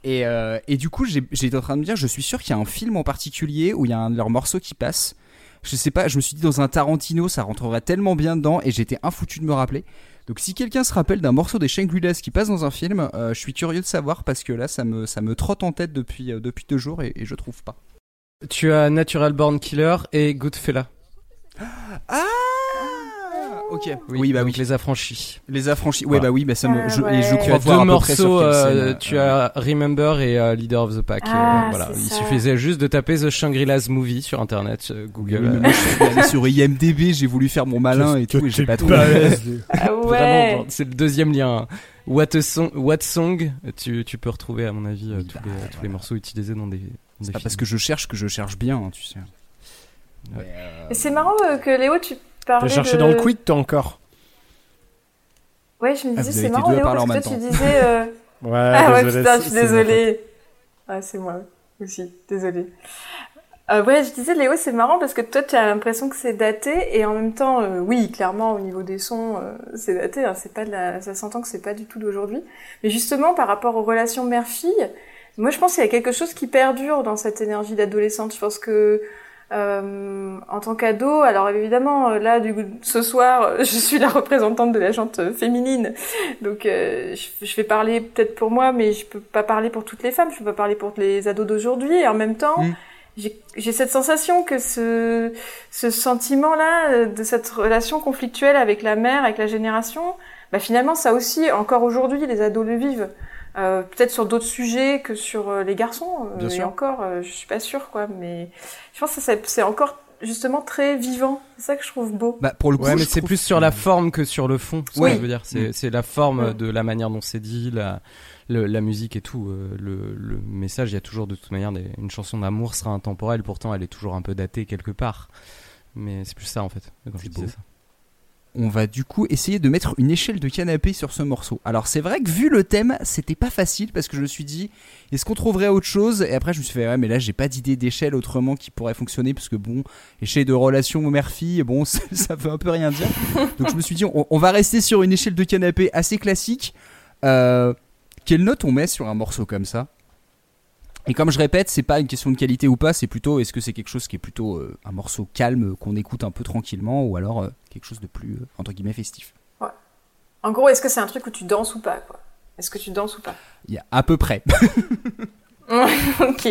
Et, et du coup, j'étais en train de me dire, je suis sûr qu'il y a un film en particulier où il y a un de leurs morceaux qui passe. Je sais pas, je me suis dit dans un Tarantino, ça rentrerait tellement bien dedans et j'étais infoutu de me rappeler. Donc si quelqu'un se rappelle d'un morceau des Shangri-Las qui passe dans un film, euh, je suis curieux de savoir parce que là, ça me, ça me trotte en tête depuis, euh, depuis deux jours et, et je trouve pas. Tu as Natural Born Killer et Goodfella. Ah Ok. Oui, Oui, bah oui. Les affranchis. Les affranchis. Ouais, Voilà. bah oui, bah ça me. Ah, je, ouais. Et je Tu Tu as crois voir deux morceaux, euh, tu euh, as Remember et euh, Leader of the Pack. euh, Ah, voilà, c'est il ça. suffisait juste de taper The Shangri-Las Movie sur internet, euh, Oui, Google. mais euh, moi, je suis allé sur IMDB, j'ai voulu faire mon malin et tout, et j'ai pas trouvé. Ah ouais. Vraiment, c'est le deuxième lien. What, a song, What Song, tu, tu peux retrouver à mon avis euh, Oui, tous, bah, les, tous les morceaux utilisés dans des, dans des C'est pas films. parce que je cherche que je cherche bien, hein, tu sais. Ouais. C'est marrant euh, que Léo, tu parlais T'as cherché de... dans le quid, toi encore? Ouais, je me Ah, disais, c'est marrant Léo, parler parce que toi tu disais... euh, Ouais, Ah ouais, désolé, putain, je suis désolée. Ah, c'est moi aussi, désolée. Euh, ouais, je disais, Léo, c'est marrant parce que toi, tu as l'impression que c'est daté et en même temps, euh, oui, clairement, au niveau des sons, euh, c'est daté. hein, c'est pas de la... Ça s'entend que c'est pas du tout d'aujourd'hui. Mais justement, par rapport aux relations mère-fille, moi, je pense qu'il y a quelque chose qui perdure dans cette énergie d'adolescente. Je pense que euh, en tant qu'ado, alors évidemment, euh, là, du coup, ce soir, euh, je suis la représentante de la euh, féminine, donc euh, je, je vais parler peut-être pour moi, mais je peux pas parler pour toutes les femmes, je peux pas parler pour les ados d'aujourd'hui. Et en même temps, Mm. j'ai- j'ai cette sensation que ce, ce sentiment-là, euh, de cette relation conflictuelle avec la mère, avec la génération, bah finalement, ça aussi, encore aujourd'hui, les ados le vivent. Euh, peut-être sur d'autres sujets que sur euh, les garçons. euh, Bien et sûr. encore, euh, je suis pas sûre, quoi. Mais je pense que c'est encore justement très vivant. C'est ça que je trouve beau. Bah, pour le coup, Ouais, mais c'est plus sur la forme que sur le fond. ce que Ouais. je veux dire, c'est Mm. c'est la forme Mm. de la manière dont c'est dit, la, le- la musique et tout. euh, le, le message, il y a toujours de toute manière des- une chanson d'amour sera intemporelle. Pourtant, elle est toujours un peu datée quelque part. Mais c'est plus ça en fait. Quand je disais beau. ça. On va du coup essayer de mettre une échelle de canapé sur ce morceau. Alors c'est vrai que vu le thème, c'était pas facile parce que je me suis dit, est-ce qu'on trouverait autre chose? Et après je me suis fait, ouais mais là j'ai pas d'idée d'échelle autrement qui pourrait fonctionner parce que bon, échelle de relation mère-fille, bon ça, veut un peu rien dire. Donc je me suis dit, on, on va rester sur une échelle de canapé assez classique. Euh, quelle note on met sur un morceau comme ça? Et comme je répète, c'est pas une question de qualité ou pas, c'est plutôt est-ce que c'est quelque chose qui est plutôt euh, un morceau calme qu'on écoute un peu tranquillement ou alors euh, quelque chose de plus euh, entre guillemets festif. En gros, est-ce que c'est un truc où tu danses ou pas, quoi? Est-ce que tu danses ou pas? Il y a à peu près. Ok.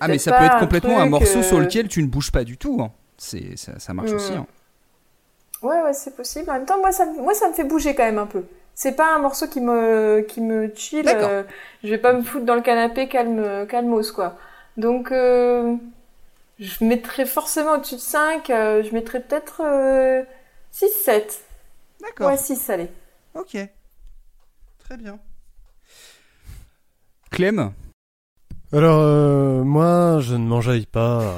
Ah mais ça peut être complètement un morceau euh, sur lequel tu ne bouges pas du tout. hein. C'est ça, ça marche Hmm. aussi. hein. Ouais, ouais, c'est possible. En même temps, moi, ça, me- moi, ça me fait bouger quand même un peu. C'est pas un morceau qui me, qui me chill. Euh, je vais pas me foutre dans le canapé calme, calmos, quoi. Donc, euh, je mettrais forcément au-dessus de 5. euh, je mettrais peut-être euh, 6, 7. D'accord. Ouais, 6, allez. Ok. Très bien. Clem Alors, euh, moi, je ne m'enjaille pas.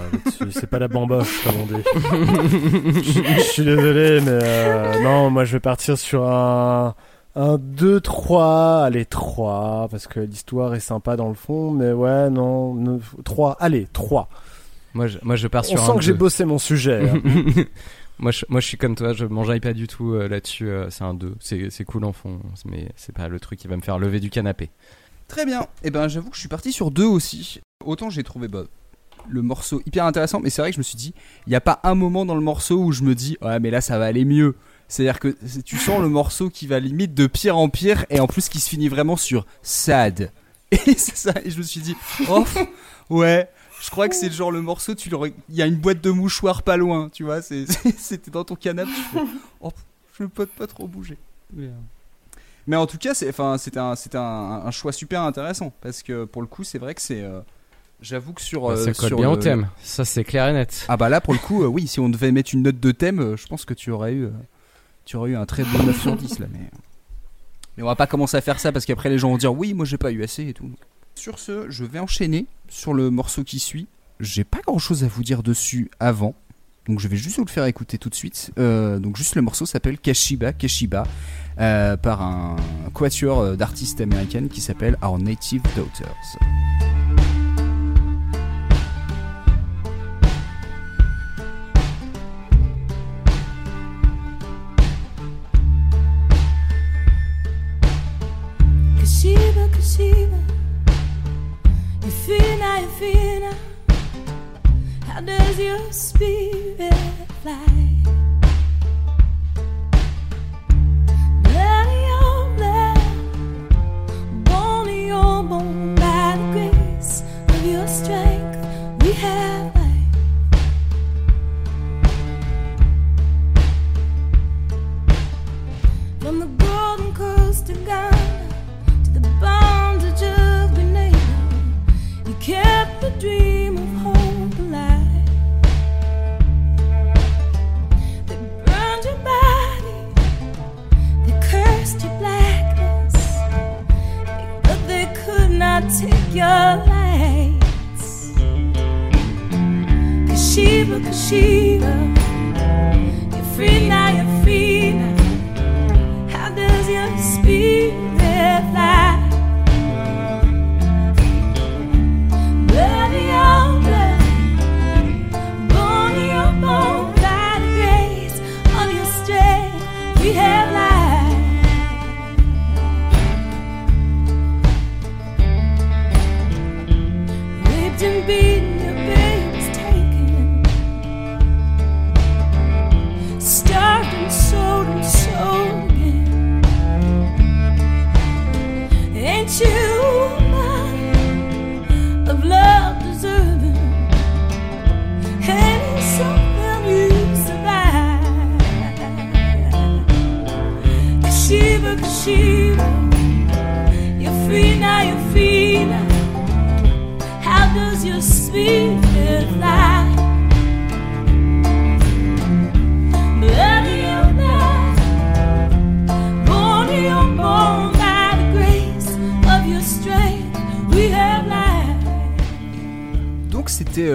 C'est pas la bamboche, comme on dit. je, je suis désolé, mais euh, non, moi, je vais partir sur un, un 2, 3. Allez, 3, parce que l'histoire est sympa dans le fond, mais ouais, non, 3. Allez, 3. Moi, je, moi, je pars On sur sent un que j'ai bossé mon sujet. hein. Moi je, moi je suis comme toi, je m'enjaille pas du tout euh, là-dessus. euh, c'est un 2. C'est c'est cool en fond, mais c'est pas le truc qui va me faire lever du canapé. Très bien. Et ben j'avoue que je suis parti sur deux aussi. Autant j'ai trouvé bah, le morceau hyper intéressant, mais c'est vrai que je me suis dit, il n'y a pas un moment dans le morceau où je me dis, ouais mais là ça va aller mieux. C'est-à-dire que tu sens le morceau qui va limite de pire en pire et en plus qui se finit vraiment sur sad. Et c'est ça. Et je me suis dit, oh ouais. Je crois que c'est le genre le morceau, tu le il y a une boîte de mouchoirs pas loin, tu vois. C'était dans ton canapé. Tu fais, oh, je peux pas trop bouger. Mais, euh, mais en tout cas, c'est, enfin, c'était un, c'était un, un choix super intéressant parce que pour le coup, c'est vrai que c'est, euh, j'avoue que sur, Bah, euh, ça colle sur bien le- au thème. Ça c'est clair et net. Ah bah là, pour le coup, euh, oui, si on devait mettre une note de thème, euh, je pense que tu aurais eu, euh, tu aurais eu un très bon 9 sur 10 là, mais. Mais on va pas commencer à faire ça parce qu'après les gens vont dire oui, moi j'ai pas eu assez et tout. Sur ce, je vais enchaîner sur le morceau qui suit. J'ai pas grand chose à vous dire dessus avant. Donc je vais juste vous le faire écouter tout de suite. Euh, donc juste le morceau s'appelle Kashiba Kashiba euh, par un quatuor euh, d'artistes américaines qui s'appelle Our Native Daughters. Does your spirit fly?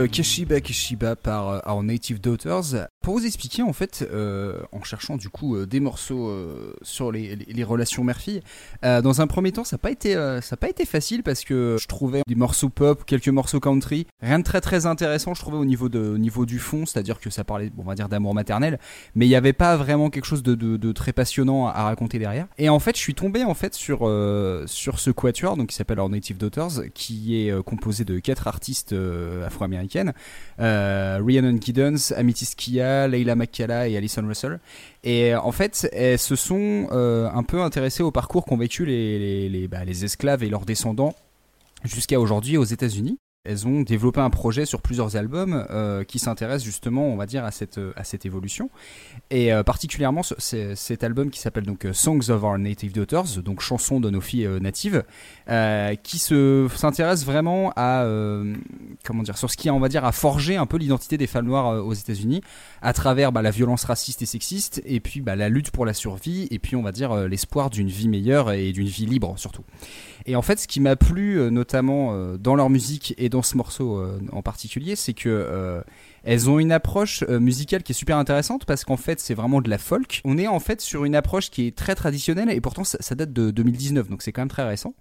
C'était Kashiba Kashiba par euh, Our Native Daughters. Pour vous expliquer en fait, euh, en cherchant du coup euh, des morceaux euh, sur les, relations mère-fille, dans un premier temps ça n'a pas été pas été facile parce que je trouvais des morceaux pop, quelques morceaux country, rien de très très intéressant je trouvais au niveau du fond, c'est-à-dire que ça parlait on va dire d'amour maternel, mais il n'y avait pas vraiment quelque chose de, très passionnant à, raconter derrière. Et en fait je suis tombé en fait sur sur ce quatuor donc qui s'appelle Our Native Daughters, qui est composé de quatre artistes afro-américaines, Rhiannon Giddens, Amethyst Kia, Leila McCalla et Alison Russell. Et euh, en fait, elles se sont euh, un peu intéressées au parcours qu'ont vécu les, bah, les esclaves et leurs descendants jusqu'à aujourd'hui aux États-Unis. Elles ont développé un projet sur plusieurs albums euh, qui s'intéresse justement, on va dire, à cette, à cette évolution. Et euh, particulièrement ce- cet album qui s'appelle donc euh, Songs of Our Native Daughters, donc chansons de nos filles euh, natives, euh, qui se s'intéresse vraiment à euh, comment dire sur ce qui on va dire a forgé un peu l'identité des femmes noires euh, aux États-Unis à travers bah, la violence raciste et sexiste et puis bah, la lutte pour la survie et puis on va dire euh, l'espoir d'une vie meilleure et d'une vie libre surtout. Et en fait, ce qui m'a plu euh, notamment euh, dans leur musique et dans ce morceau euh, en particulier, c'est que euh, Elles ont une approche euh, musicale qui est super intéressante parce qu'en fait c'est vraiment de la folk. On est en fait sur une approche qui est très traditionnelle et pourtant ça, ça date de 2019 donc c'est quand même très récent.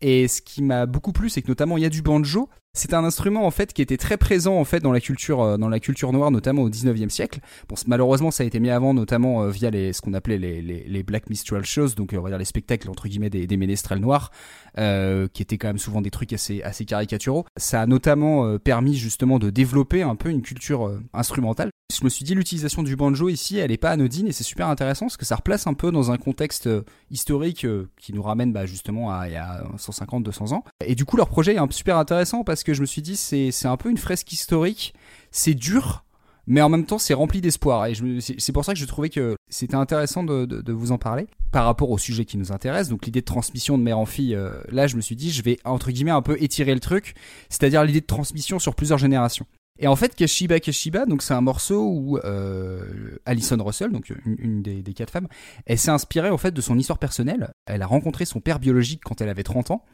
Et ce qui m'a beaucoup plu c'est que notamment il y a du banjo. C'est un instrument en fait qui était très présent en fait dans la culture euh, dans la culture noire notamment au 19e siècle. Bon malheureusement ça a été mis avant notamment euh, via les ce qu'on appelait les, les, black minstrel shows donc euh, on va dire les spectacles entre guillemets des, des ménestrels noirs qui étaient quand même souvent des trucs assez assez caricaturaux. Ça a notamment permis justement de développer un peu une culture instrumentale. Je me suis dit l'utilisation du banjo ici, elle est pas anodine et c'est super intéressant parce que ça replace un peu dans un contexte historique qui nous ramène bah, justement à a 150 200 ans. Et du coup leur projet est un super intéressant parce que je me suis dit c'est un peu une fresque historique, c'est dur mais en même temps c'est rempli d'espoir. Et c'est pour ça que je trouvais que c'était intéressant de, de, de vous en parler. Par rapport au sujet qui nous intéresse donc l'idée de transmission de mère en fille euh, là je me suis dit je vais entre guillemets un peu étirer le truc. C'est-à-dire l'idée de transmission sur plusieurs générations et en fait Kashiba Kashiba donc c'est un morceau où euh, Alison Russell donc une, des, des quatre femmes elle s'est inspirée en fait de son histoire personnelle elle a rencontré son père biologique quand elle avait 30 ans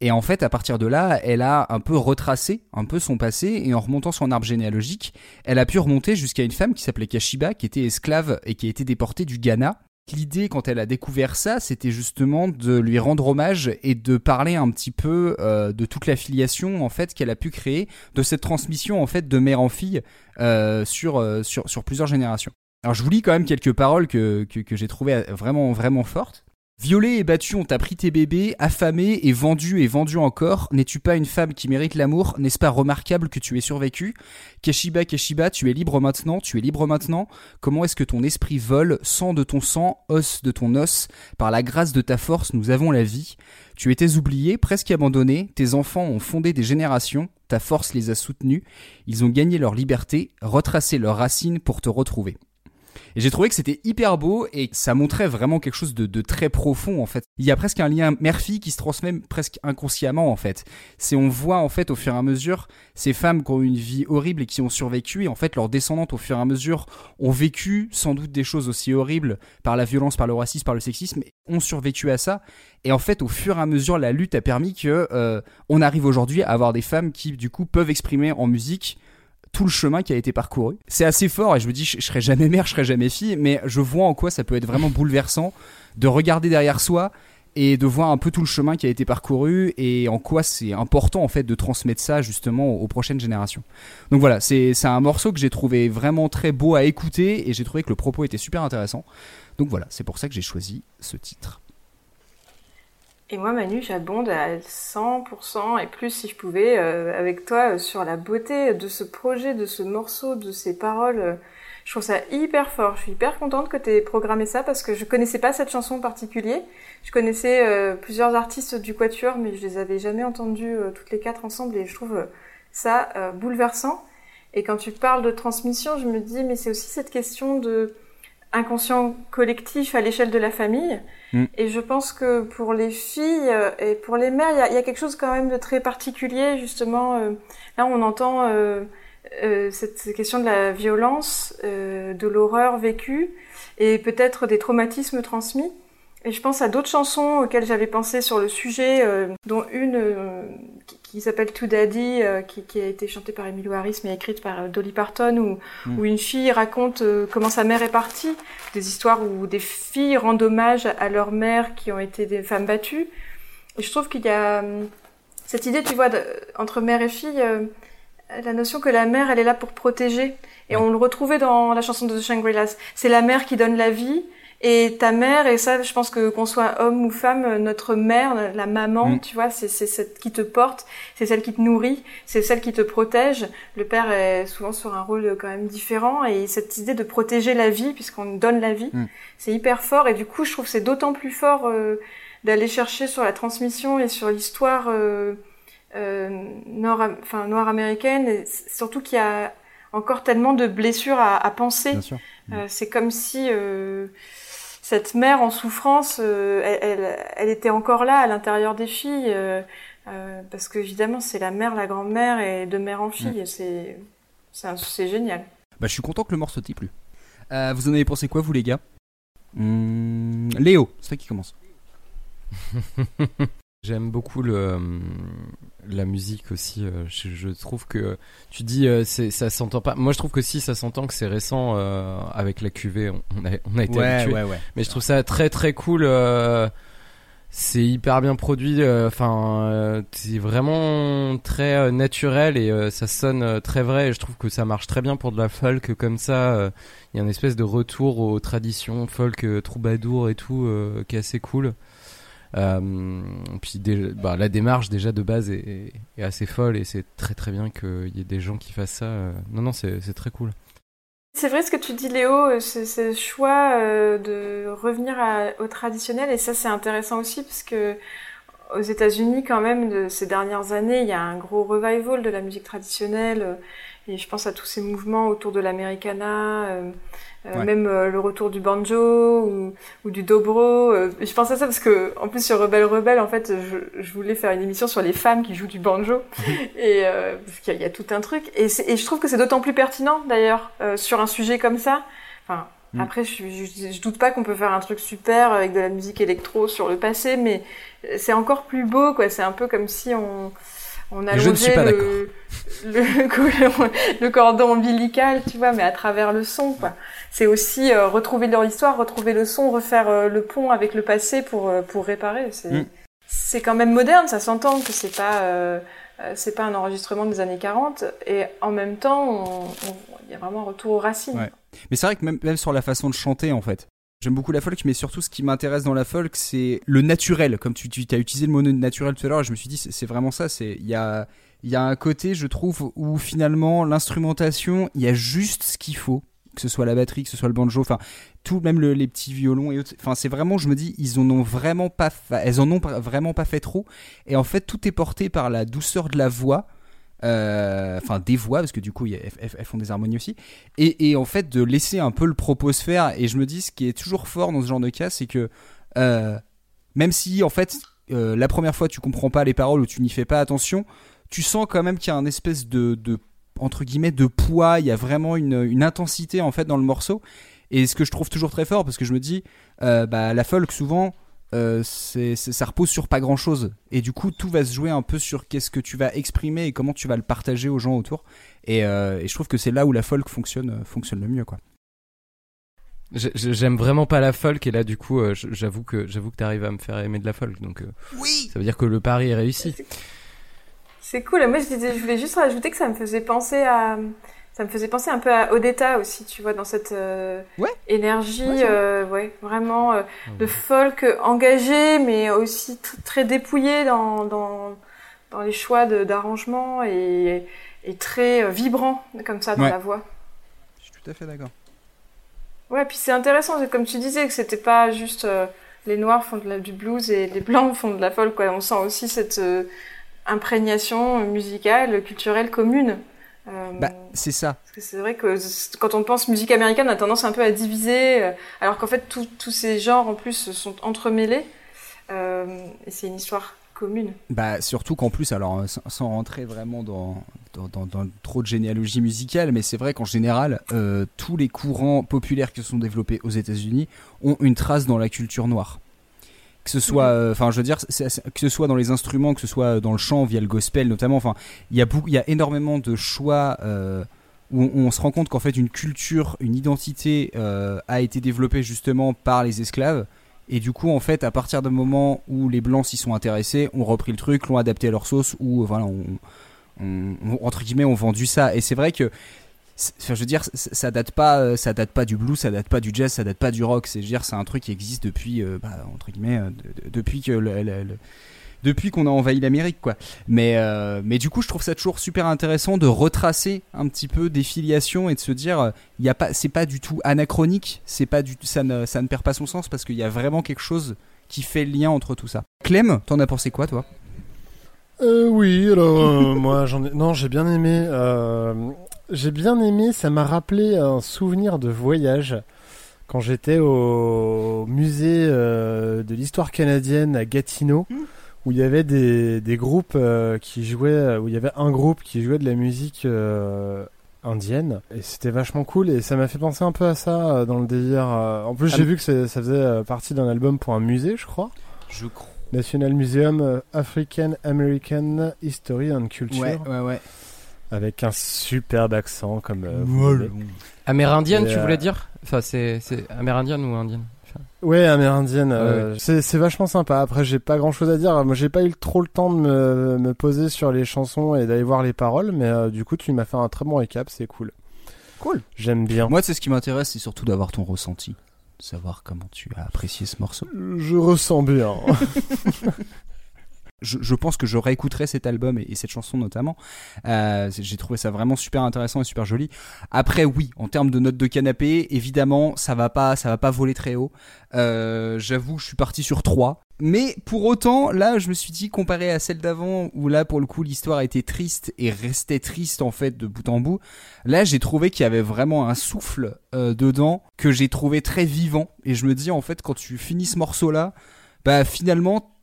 et en fait, à partir de là, elle a un peu retracé un peu son passé et en remontant son arbre généalogique, elle a pu remonter jusqu'à une femme qui s'appelait Kashiba, qui était esclave et qui a été déportée du Ghana. L'idée, quand elle a découvert ça, c'était justement de lui rendre hommage et de parler un petit peu euh, de toute la filiation en fait qu'elle a pu créer, de cette transmission en fait de mère en fille euh, sur, euh, sur sur plusieurs générations. Alors je vous lis quand même quelques paroles que que, que j'ai trouvées vraiment vraiment fortes. Violé et battu, on t'a pris tes bébés, affamé et vendu et vendu encore. N'es-tu pas une femme qui mérite l'amour? N'est-ce pas remarquable que tu aies survécu? Keshiba, Keshiba, tu es libre maintenant, tu es libre maintenant. Comment est-ce que ton esprit vole, sang de ton sang, os de ton os? Par la grâce de ta force, nous avons la vie. Tu étais oublié, presque abandonné, tes enfants ont fondé des générations, ta force les a soutenus, ils ont gagné leur liberté, retracé leurs racines pour te retrouver. Et j'ai trouvé que c'était hyper beau et ça montrait vraiment quelque chose de, très profond en fait. Il y a presque un lien mère-fille qui se transmet presque inconsciemment en fait. C'est on voit en fait au fur et à mesure ces femmes qui ont une vie horrible et qui ont survécu et en fait leurs descendantes au fur et à mesure ont vécu sans doute des choses aussi horribles par la violence, par le racisme, par le sexisme, ont survécu à ça. Et en fait au fur et à mesure la lutte a permis que euh, on arrive aujourd'hui à avoir des femmes qui du coup peuvent exprimer en musique tout le chemin qui a été parcouru. C'est assez fort et je me dis, je, je serai jamais mère, je serai jamais fille, mais je vois en quoi ça peut être vraiment bouleversant de regarder derrière soi et de voir un peu tout le chemin qui a été parcouru et en quoi c'est important en fait de transmettre ça justement aux, aux prochaines générations. Donc voilà, c'est un morceau que j'ai trouvé vraiment très beau à écouter et j'ai trouvé que le propos était super intéressant. Donc voilà, c'est pour ça que j'ai choisi ce titre. Et moi, Manu, j'abonde à 100% et plus si je pouvais euh, avec toi euh, sur la beauté de ce projet, de ce morceau, de ces paroles. Je trouve ça hyper fort. Je suis hyper contente que tu aies programmé ça parce que je connaissais pas cette chanson en particulier. Je connaissais euh, plusieurs artistes du Quatuor, mais je les avais jamais entendus euh, toutes les quatre ensemble et je trouve euh, ça bouleversant. Et quand tu parles de transmission, je me dis, mais c'est aussi cette question de inconscient collectif à l'échelle de la famille. Mm. Et je pense que pour les filles euh, et pour les mères, il y a, il y a quelque chose quand même de très particulier, justement. euh, là, on entend euh, cette, question de la violence, euh, de l'horreur vécue et peut-être des traumatismes transmis. Et je pense à d'autres chansons auxquelles j'avais pensé sur le sujet, euh, dont une qui, s'appelle To Daddy, euh, qui, qui a été chantée par Emilio Harris mais écrite par euh, Dolly Parton, où, Mm. où une fille raconte euh, comment sa mère est partie, des histoires où des filles rendent hommage à leur mère qui ont été des femmes battues. Et je trouve qu'il y a hum, cette idée, tu vois, de- entre mère et fille, euh, la notion que la mère, elle est là pour protéger. Et on le retrouvait dans la chanson de The Shangri-Las. C'est la mère qui donne la vie. Et ta mère, et ça, je pense que qu'on soit homme ou femme, notre mère, la maman, Mm. tu vois, c'est celle qui te porte, c'est celle qui te nourrit, c'est celle qui te protège. Le père est souvent sur un rôle quand même différent, et cette idée de protéger la vie, puisqu'on donne la vie, Mm. c'est hyper fort. Et du coup, je trouve que c'est d'autant plus fort euh, d'aller chercher sur la transmission et sur l'histoire euh, euh, nord, enfin noire américaine, et s- surtout qu'il y a encore tellement de blessures à, à penser. Euh, c'est comme si euh, cette mère en souffrance, euh, elle, elle, elle était encore là à l'intérieur des filles, euh, euh, parce que évidemment c'est la mère, la grand-mère et de mère en fille, et c'est c'est un- c'est génial. Bah, je suis content que le morceau t'ait plu. Euh, vous en avez pensé quoi, vous, les gars? Hmm, Léo, c'est toi qui commence. J'aime beaucoup le, euh, la musique aussi. euh, Je, je trouve que tu dis euh, ça s'entend pas. Moi, je trouve que si ça s'entend que c'est récent euh, avec la QV, on, a, on a été Ouais, habitué. ouais, ouais. Mais je trouve ça très très cool. euh, c'est hyper bien produit. Enfin, euh, c'est vraiment très naturel et ça sonne très vrai. Et je trouve que ça marche très bien pour de la folk comme ça. Il y a une espèce de retour aux traditions folk troubadour et tout qui est assez cool. Euh, puis bah, la démarche déjà de base est, assez folle et c'est très très bien qu'il y ait des gens qui fassent ça. euh. Non non c'est très cool. C'est vrai ce que tu dis Léo, euh, ce, choix de revenir au traditionnel et ça c'est intéressant aussi parce que aux États-Unis quand même ces dernières années il y a un gros revival de la musique traditionnelle et je pense à tous ces mouvements autour de l'americana, euh, Ouais. même euh, le retour du banjo ou, ou du dobro. euh, je pense à ça parce que en plus sur Rebelle Rebelle en fait je, je voulais faire une émission sur les femmes qui jouent du banjo et euh, parce qu'il y, a- il y a tout un truc et, et je trouve que c'est d'autant plus pertinent d'ailleurs euh, sur un sujet comme ça. Enfin Mm. après je, je, je doute pas qu'on peut faire un truc super avec de la musique électro sur le passé mais c'est encore plus beau quoi. C'est un peu comme si on on pas le, le, le cordon ombilical, tu vois, mais à travers le son, quoi. C'est aussi euh, retrouver leur histoire, retrouver le son, refaire euh, le pont avec le passé pour euh, pour réparer. C'est Mm. c'est quand même moderne, ça s'entend que c'est pas euh, c'est pas un enregistrement des années 40 et en même temps il y a vraiment un retour aux racines. Ouais. Mais c'est vrai que même, même sur la façon de chanter, en fait. J'aime beaucoup la folk, mais surtout ce qui m'intéresse dans la folk, c'est le naturel. Comme tu, as utilisé le mot naturel tout à l'heure, je me suis dit, c'est vraiment ça. Il y a, y a un côté, je trouve, où finalement, l'instrumentation, il y a juste ce qu'il faut. Que ce soit la batterie, que ce soit le banjo, enfin, tout, même le- les petits violons et autres. Enfin, c'est vraiment, je me dis, ils en ont vraiment pas, elles en ont vraiment pas fait trop. Et en fait, tout est porté par la douceur de la voix. Euh, Enfin, des voix, parce que du coup, elles, font des harmonies aussi. Et, en fait de laisser un peu le propos se faire et je me dis ce qui est toujours fort dans ce genre de cas c'est que euh, même si en fait euh, la première fois tu comprends pas les paroles ou tu n'y fais pas attention tu sens quand même qu'il y a un espèce de, entre guillemets de poids. Il y a vraiment une, intensité en fait dans le morceau. Et ce que je trouve toujours très fort parce que je me dis bah la folk souvent euh, c'est, c'est- ça repose sur pas grand chose et du coup tout va se jouer un peu sur qu'est-ce que tu vas exprimer et comment tu vas le partager aux gens autour et, euh, et je trouve que c'est là où la folk fonctionne, euh, fonctionne le mieux, quoi. J'ai- j'ai- J'aime vraiment pas la folk et là du coup euh, j'avoue que j'avoue que t'arrives à me faire aimer de la folk donc euh, Oui. ça veut dire que le pari est réussi. C'est cool. Et moi, je, disais, je voulais juste rajouter que ça me faisait penser à, ça me faisait penser un peu à Odetta aussi, tu vois, dans cette euh, Ouais. énergie, Ouais, euh, ouais, vraiment euh, de folk engagé, mais aussi tr- très dépouillé dans, dans, dans les choix d'arrangement et, et très vibrant comme ça dans Ouais. la voix. Je suis tout à fait d'accord. Ouais, puis c'est intéressant, comme tu disais, que c'était pas juste les noirs font de la, du blues et les blancs font de la folk, quoi. On sent aussi cette imprégnation musicale, culturelle commune. Euh, Bah, c'est ça. parce que c'est vrai que quand on pense musique américaine, on a tendance un peu à diviser, euh, alors qu'en fait, tous ces genres en plus sont entremêlés. Euh, et c'est une histoire commune. Bah, surtout qu'en plus, alors, euh, sans, rentrer vraiment dans, dans, dans- dans trop de généalogie musicale, mais c'est vrai qu'en général, tous les courants populaires qui se sont développés aux États-Unis ont une trace dans la culture noire. Que ce soit, euh, enfin, je veux dire, que ce soit dans les instruments, que ce soit dans le chant, via le gospel notamment, enfin, il y a beaucoup, il y a énormément de choix euh, où on, se rend compte qu'en fait, une culture, une identité euh, a été développée justement par les esclaves. Et du coup, en fait, à partir d'un moment où les blancs s'y sont intéressés, ont repris le truc, l'ont adapté à leur sauce, ou euh, voilà, on, on- on- entre guillemets, ont vendu ça. Et c'est vrai que, je veux dire, ça date pas, euh, ça date pas du blues, ça date pas du jazz, ça date pas du rock. C'est, dire, c'est un truc qui existe depuis, euh, bah, entre euh, de- de- depuis que depuis qu'on a envahi l'Amérique, quoi. Mais, euh, mais du coup, je trouve ça toujours super intéressant de retracer un petit peu des filiations et de se dire, euh, il y a pas, c'est pas du tout anachronique, c'est pas du, ça ne, ça ne perd pas son sens parce qu'il y a vraiment quelque chose qui fait le lien entre tout ça. Clem, t'en as pensé quoi, toi? Euh, oui, alors euh, moi j'en ai. Non, j'ai bien aimé. Euh, J'ai bien aimé. Ça m'a rappelé un souvenir de voyage quand j'étais au musée euh, de l'histoire canadienne à Gatineau, où il y avait des, des groupes euh, qui jouaient, où il y avait un groupe qui jouait de la musique euh, indienne, et c'était vachement cool. Et ça m'a fait penser un peu à ça euh, dans le délire. euh, En plus, Ah, j'ai mais- vu que ça faisait euh, partie d'un album pour un musée, je crois. Je crois. National Museum euh, African American History and Culture. Ouais, ouais, ouais. Avec un superbe accent comme. euh. Amérindienne, Et, tu euh, voulais dire? Enfin, c'est c'est amérindienne ou indienne? Ouais, amérindienne. euh, C'est c'est vachement sympa. Après, j'ai pas grand chose à dire. Moi, j'ai pas eu trop le temps de me, me poser sur les chansons et d'aller voir les paroles, mais euh, du coup, tu m'as fait un très bon récap. C'est cool. Cool. J'aime bien. Moi, c'est ce qui m'intéresse, c'est surtout d'avoir ton ressenti. Savoir comment tu as apprécié ce morceau. Je ressens bien. je, pense que je réécouterai cet album et, et cette chanson notamment. Euh, J'ai trouvé ça vraiment super intéressant et super joli. Après, oui, en termes de notes de canapé, évidemment, ça va pas, ça va pas voler très haut. Euh, J'avoue, je suis parti sur 3 Mais pour autant, là, je me suis dit, comparé à celle d'avant, où là, pour le coup, l'histoire était triste et restait triste en fait de bout en bout. Là, j'ai trouvé qu'il y avait vraiment un souffle euh, dedans que j'ai trouvé très vivant. Et je me dis, en fait, quand tu finis ce morceau-là, bah finalement,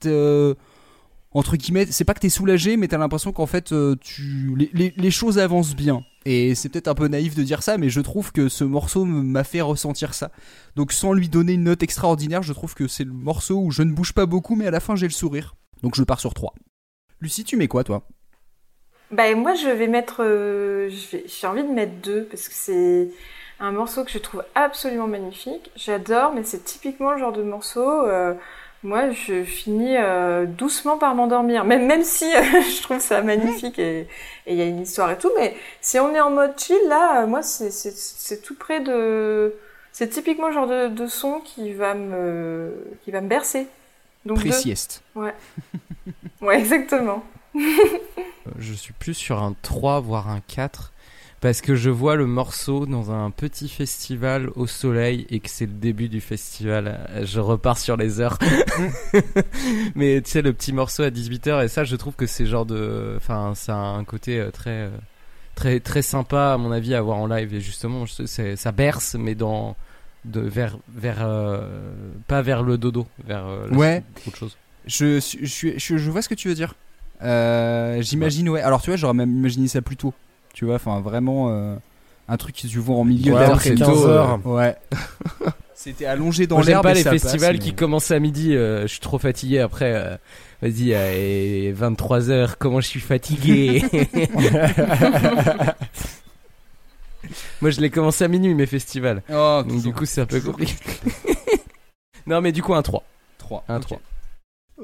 entre guillemets, c'est pas que t'es soulagé, mais t'as l'impression qu'en fait, euh, tu les, choses avancent bien. Et c'est peut-être un peu naïf de dire ça, mais je trouve que ce morceau m'a fait ressentir ça. Donc sans lui donner une note extraordinaire, je trouve que c'est le morceau où je ne bouge pas beaucoup, mais à la fin j'ai le sourire. Donc je pars sur 3. Lucie, tu mets quoi toi? Bah, moi, je vais mettre. euh, J'ai envie de mettre deux parce que c'est un morceau que je trouve absolument magnifique. J'adore, mais c'est typiquement le genre de morceau. euh, moi, je finis euh, doucement par m'endormir, même, même si euh, je trouve ça magnifique et il y a une histoire et tout. Mais si on est en mode chill, là, euh, moi, c'est- tout près de. C'est typiquement le genre de, de son qui va me, qui va me bercer. Donc. Pré-sieste. Ouais. ouais, exactement. Je suis plus sur un 3, voire un 4. Parce que je vois le morceau dans un petit festival au soleil et que c'est le début du festival. Je repars sur les heures. Mais tu sais, le petit morceau à 18h, et ça, je trouve que c'est genre de. Enfin, ça a un côté euh, très. euh, Très, très sympa, à mon avis, à voir en live. Et justement, ça berce, mais dans. De, vers. vers euh, pas vers le dodo, vers euh, Ouais. autre chose. Je, je, je, je, vois ce que tu veux dire. Euh, J'imagine, ouais. Alors tu vois, j'aurais même imaginé ça plus tôt. Tu vois, enfin vraiment euh, un truc que tu vois en milieu Ouais, d'après c'est 15 tôt, heures. euh, Ouais. C'était allongé dans Moi, j'aime l'herbe. pas les ça festivals passe, qui mais- commencent à midi. euh, je suis trop fatigué après. euh, Vas-y, euh, et 23h, comment je suis fatigué? Moi, je l'ai commencé à minuit, mes festivals. Oh, Donc, du coup, c'est un peu compliqué. non, mais du coup, un 3. 3. Un 3.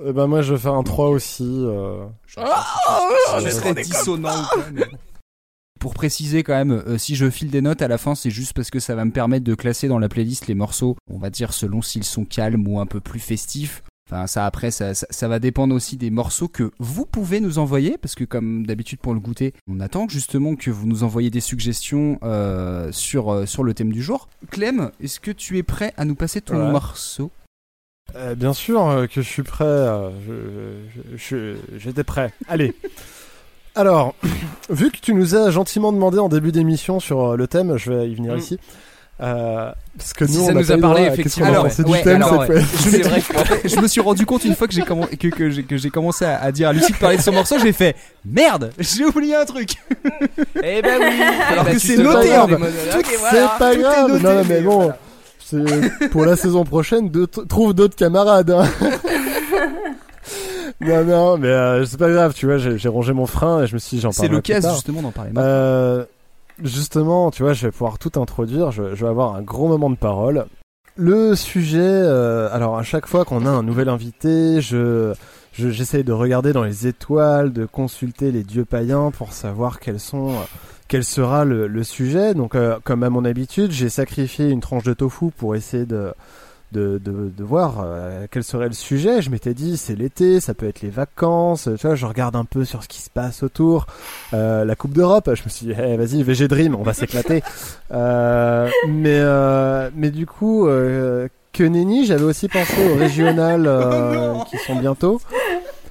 Eh ben moi je vais faire un 3 aussi. euh. je serais dissonant ou pas, mais. Pour préciser quand même, euh, si je file des notes à la fin, c'est juste parce que ça va me permettre de classer dans la playlist les morceaux, on va dire selon s'ils sont calmes ou un peu plus festifs. Enfin, ça après, ça, ça, ça va dépendre aussi des morceaux que vous pouvez nous envoyer, parce que comme d'habitude pour le goûter, on attend justement que vous nous envoyiez des suggestions euh, sur, euh, sur le thème du jour. Clem, est-ce que tu es prêt à nous passer ton Ouais. morceau? Euh, bien sûr que je suis prêt. je- je- je- J'étais prêt. Allez. Alors, vu que tu nous as gentiment demandé en début d'émission sur euh, le thème, je vais y venir Mm. ici. Euh, parce que nous, Si on ça n'a nous a parlé, effectivement, a ouais. pensé du Ouais, thème alors, ouais. C'est vrai je me suis rendu compte une fois que j'ai commen- que, que j'ai que j'ai commencé à, à dire à Lucie de parler de son morceau, j'ai fait merde, j'ai oublié un truc. Eh ben oui Alors Eh ben, que c'est noté, hein. voilà. C'est pas grave. noté, non, mais bon. voilà. Pour la saison prochaine, de- trouve d'autres camarades. hein. non, non, mais euh, c'est pas grave, tu vois, j'ai j'ai rongé mon frein et je me suis dit, j'en C'est parlerai plus l'occasion justement d'en parler. Euh, justement, tu vois, je vais pouvoir tout introduire. Je, je vais avoir un gros moment de parole. Le sujet, euh, alors à chaque fois qu'on a un nouvel invité, je je- j'essaye de regarder dans les étoiles, de consulter les dieux païens pour savoir quels sont, quel sera le, le sujet. Donc, euh, comme à mon habitude, j'ai sacrifié une tranche de tofu pour essayer de de, de, de voir euh, quel serait le sujet. Je m'étais dit, c'est l'été, ça peut être les vacances. Tu vois, je regarde un peu sur ce qui se passe autour. Euh, la Coupe d'Europe, je me suis dit, eh, vas-y, VG Dream, on va s'éclater. Euh, mais, euh, mais du coup, euh, que nenni, j'avais aussi pensé aux régionales euh, qui sont bientôt.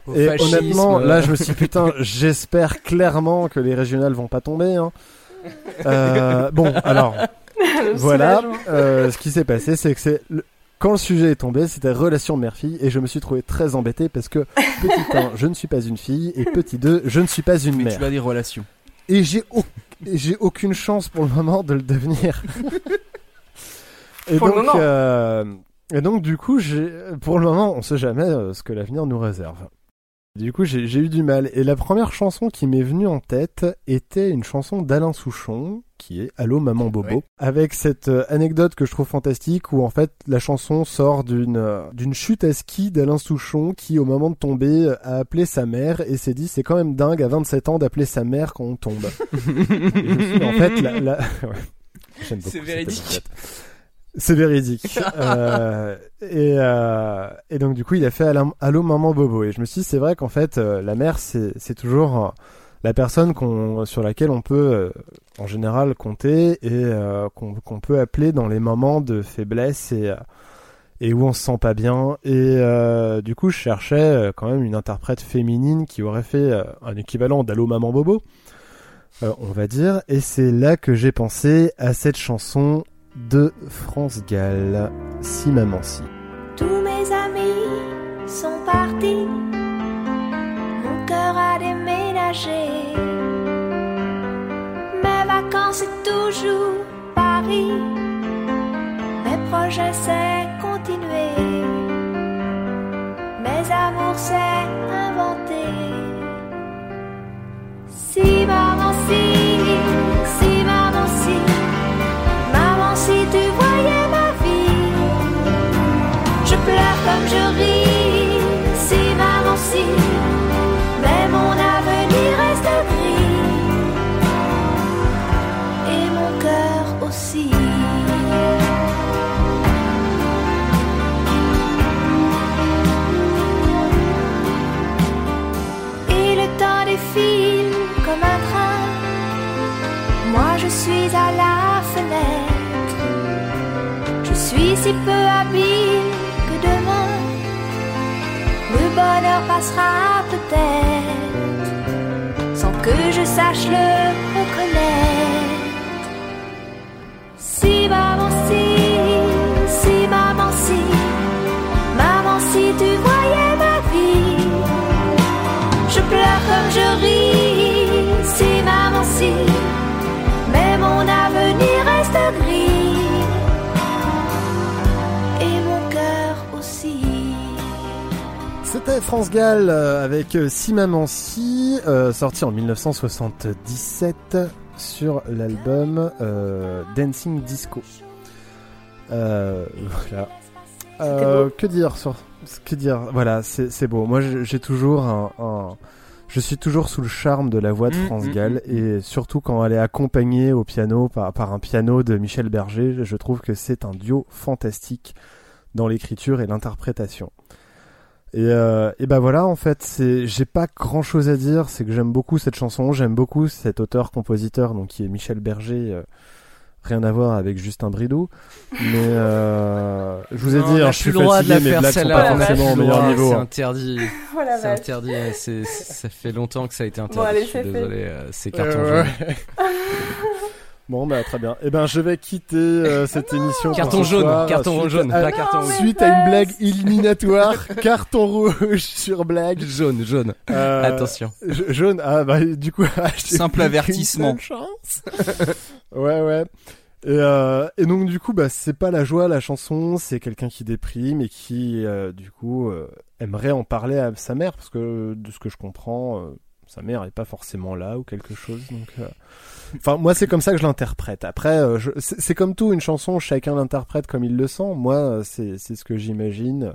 Au Et fascisme. honnêtement, là, je me suis dit, putain, j'espère clairement que les régionales vont pas tomber. Hein. Euh, bon, alors, voilà. Euh, ce qui s'est passé, c'est que c'est le- quand le sujet est tombé, c'était relation mère-fille et je me suis trouvé très embêté parce que petit 1, je ne suis pas une fille et petit 2, je ne suis pas une Mais mère. tu as des relations. Et j'ai au- et j'ai aucune chance pour le moment de le devenir. et Pour le donc, moment. euh, et donc du coup, j'ai, pour le moment, on sait jamais euh, ce que l'avenir nous réserve. Du coup, j'ai eu du mal. Et la première chanson qui m'est venue en tête était une chanson d'Alain Souchon, qui est Allô Maman Bobo, Ouais. avec cette euh, anecdote que je trouve fantastique, où en fait la chanson sort d'une euh, d'une chute à ski d'Alain Souchon, qui au moment de tomber a appelé sa mère et s'est dit c'est quand même dingue à 27 ans d'appeler sa mère quand on tombe. Et je me suis dit, en fait, la, la... ouais. C'est véridique. C'est véridique. Euh, et, euh, et donc du coup, il a fait Allô, Allô, maman Bobo. Et je me suis dit, c'est vrai qu'en fait, euh, la mère, c'est toujours euh, la personne qu'on sur laquelle on peut, euh, en général, compter et qu'on peut appeler dans les moments de faiblesse et et où on se sent pas bien. Et du coup, je cherchais quand même une interprète féminine qui aurait fait un équivalent d'Allô maman Bobo, on va dire. Et c'est là que j'ai pensé à cette chanson de France Gall, Si Maman. Tous mes amis sont partis, mon cœur a déménagé. Mes vacances c'est toujours Paris, mes projets c'est continuer, mes amours c'est inventer. Si maman pleure comme je passera peut-être sans que je sache le reconnaître. C'était France Gall euh, avec euh, Si Maman Si, euh, sorti en 1977 sur l'album euh, Dancing Disco. Euh, voilà. Euh, que dire sur que dire? Voilà, c'est c'est beau. Moi, j'ai toujours un, un- je suis toujours sous le charme de la voix de Mm, France mm, Gall et surtout quand elle est accompagnée au piano par, par un piano de Michel Berger, je trouve que c'est un duo fantastique dans l'écriture et l'interprétation. Et, euh, et ben voilà, en fait, c'est, j'ai pas grand chose à dire. C'est que j'aime beaucoup cette chanson, j'aime beaucoup cet auteur-compositeur, donc qui est Michel Berger. euh, rien à voir avec Justin Bridou, mais euh, je vous ai Non, dit, hein, a je suis droit de fatigué, la mes faire, blagues sont celle-là. pas la forcément au vache. meilleur Ouais, niveau. C'est hein. interdit. La C'est interdit. ouais, c'est- ça fait longtemps que ça a été interdit. Bon, allez, je suis c'est fait. désolé. euh, C'est carton Euh, jaune. Bon, bah très bien. Eh ben, je vais quitter euh, cette émission. Carton ce jaune, soir, carton suite jaune, à- pas carton rouge. Suite à une blague éliminatoire, carton rouge sur blague. Jaune, jaune. Euh, Attention. Ja- Jaune, ah bah du coup, ah, Simple avertissement. chance. ouais, ouais. Et, euh, et donc du coup, bah c'est pas la joie la chanson, c'est quelqu'un qui déprime et qui euh, du coup euh, aimerait en parler à sa mère parce que de ce que je comprends, euh, sa mère est pas forcément là ou quelque chose. Donc, euh, enfin moi c'est comme ça que je l'interprète. Après, euh, c'est comme tout une chanson, chacun l'interprète comme il le sent. Moi, euh, c'est ce que j'imagine.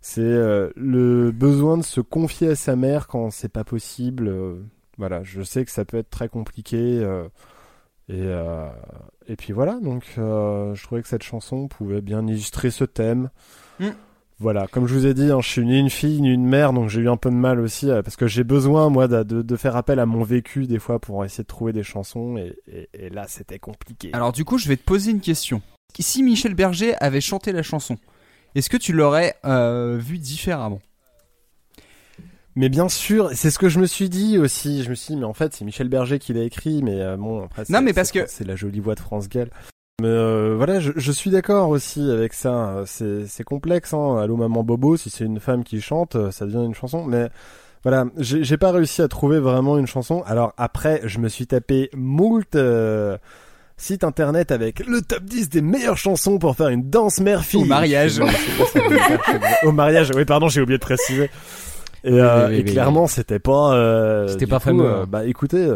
C'est euh, le besoin de se confier à sa mère quand c'est pas possible. voilà, je sais que ça peut être très compliqué. et, et puis voilà, donc je trouvais que cette chanson pouvait bien illustrer ce thème. Mm. Voilà, comme je vous ai dit, hein, je suis ni une fille ni une mère, donc j'ai eu un peu de mal aussi, euh, parce que j'ai besoin, moi, de, faire appel à mon vécu des fois pour essayer de trouver des chansons, et, et, et là, c'était compliqué. Alors du coup, je vais te poser une question. Si Michel Berger avait chanté la chanson, est-ce que tu l'aurais euh, vu différemment? Mais bien sûr, c'est ce que je me suis dit aussi. Je me suis dit, mais en fait, c'est Michel Berger qui l'a écrit, mais euh, bon, après, Non, c'est- mais parce c'est- que- c'est la jolie voix de France Gall. Mais euh, voilà, je, je suis d'accord aussi avec ça. C'est c'est complexe, hein. Allô maman Bobo, si c'est une femme qui chante, euh, ça devient une chanson. Mais voilà, j'ai pas réussi à trouver vraiment une chanson. Alors après, je me suis tapé moult, euh, site internet avec le top 10 des meilleures chansons pour faire une danse mère-fille. Au mariage. Au mariage, oui, pardon, j'ai oublié de préciser. Et, euh, oui, et oui, oui. clairement, c'était pas. euh, C'était pas fameux, euh, hein. bah écoutez,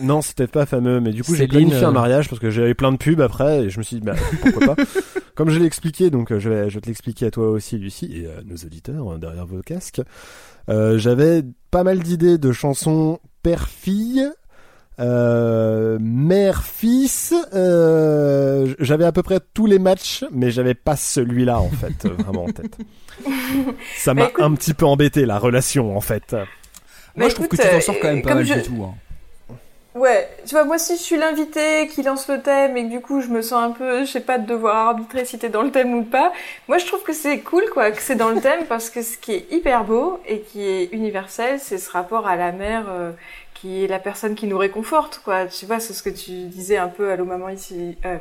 non, c'était pas fameux, mais du coup, j'ai planifié un euh, mariage parce que j'avais plein de pubs après et je me suis dit, bah pourquoi pas. Comme je l'ai expliqué, donc euh, je vais, je vais te l'expliquer à toi aussi, Lucie, et à nos auditeurs euh, derrière vos casques. Euh, j'avais pas mal d'idées de chansons père-fille. Euh, mère-fils, euh, j'avais à peu près tous les matchs, mais j'avais pas celui-là en fait, vraiment en tête. Ça Bah, m'a écoute- un petit peu embêté la relation en fait. Moi, Bah, je trouve que tu t'en sors quand même pas mal je- du tout. hein. Ouais, tu vois, moi si je suis l'invité qui lance le thème et que du coup je me sens un peu, je sais pas, de devoir arbitrer si t'es dans le thème ou pas, moi je trouve que c'est cool quoi, que c'est dans le thème parce que ce qui est hyper beau et qui est universel, c'est ce rapport à la mère euh, qui est la personne qui nous réconforte quoi. Tu vois, c'est ce que tu disais un peu, allô maman ici, euh,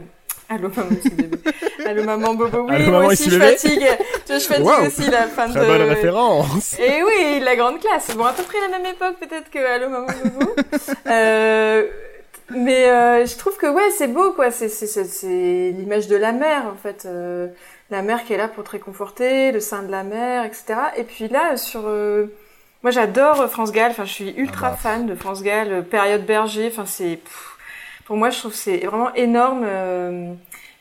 allô maman bébé, allô maman bobo, oui, Allô, moi maman, aussi je bébé. fatigue, tu vois, je fatigue Wow. aussi la fin Très de... bonne référence. Et oui, la grande classe. Bon, à peu près la même époque peut-être que Allô Maman Bobo. euh, mais euh, je trouve que ouais, c'est beau quoi. C'est c'est c'est c'est l'image de la mère en fait. Euh, la mère qui est là pour te réconforter, le sein de la mère, etc. Et puis là sur moi j'adore France Gall. Enfin, je suis ultra Ah bah. fan de France Gall. Période Berger. Enfin, c'est pour moi je trouve que c'est vraiment énorme. euh,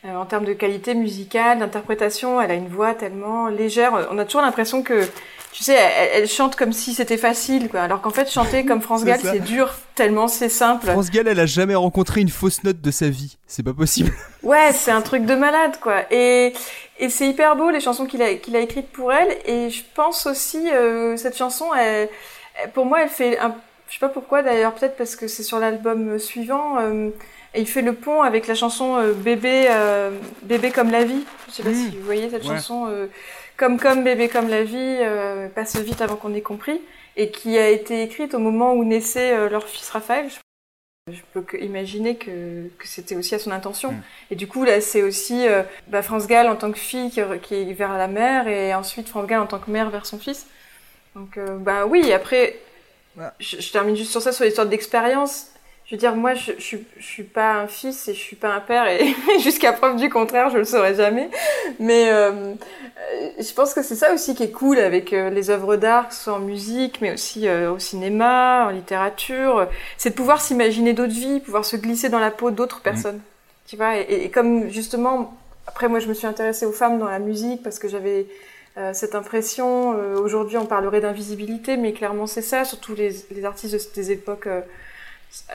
euh, en termes de qualité musicale, d'interprétation, elle a une voix tellement légère. On a toujours l'impression que, tu sais, elle, elle chante comme si c'était facile, quoi. Alors qu'en fait, chanter comme France Gall, c'est dur, tellement c'est simple. France Gall, elle a jamais rencontré une fausse note de sa vie. C'est pas possible. Ouais, c'est un truc de malade, quoi. Et, et c'est hyper beau, les chansons qu'il a, qu'il a écrites pour elle. Et je pense aussi, euh, cette chanson, elle- pour moi, elle fait un, je sais pas pourquoi d'ailleurs, peut-être parce que c'est sur l'album suivant, euh, et il fait le pont avec la chanson euh, Bébé, euh, Bébé comme la vie. Je sais pas Mm. si vous voyez cette Ouais. chanson, euh, Comme Comme Bébé comme la vie, euh, passe vite avant qu'on ait compris, et qui a été écrite au moment où naissait euh, leur fils Raphaël. Je, peux que imaginer que, que c'était aussi à son intention. Mm. Et du coup, là, c'est aussi euh, bah, France Gall en tant que fille qui, qui est vers la mère, et ensuite France Gall en tant que mère vers son fils. Donc, euh, bah oui, après, je, je termine juste sur ça, sur l'histoire d'expérience. Je veux dire, moi, je, je, suis- je suis pas un fils et je suis pas un père, et jusqu'à preuve du contraire, je le saurai jamais. Mais euh, euh, je pense que c'est ça aussi qui est cool avec euh, les œuvres d'art, que ce soit en musique, mais aussi euh, au cinéma, en littérature. C'est de pouvoir s'imaginer d'autres vies, pouvoir se glisser dans la peau d'autres personnes. Tu vois, et, et comme justement, après moi je me suis intéressée aux femmes dans la musique parce que j'avais euh, cette impression, euh, aujourd'hui on parlerait d'invisibilité, mais clairement c'est ça, surtout les, les artistes de- des époques, euh,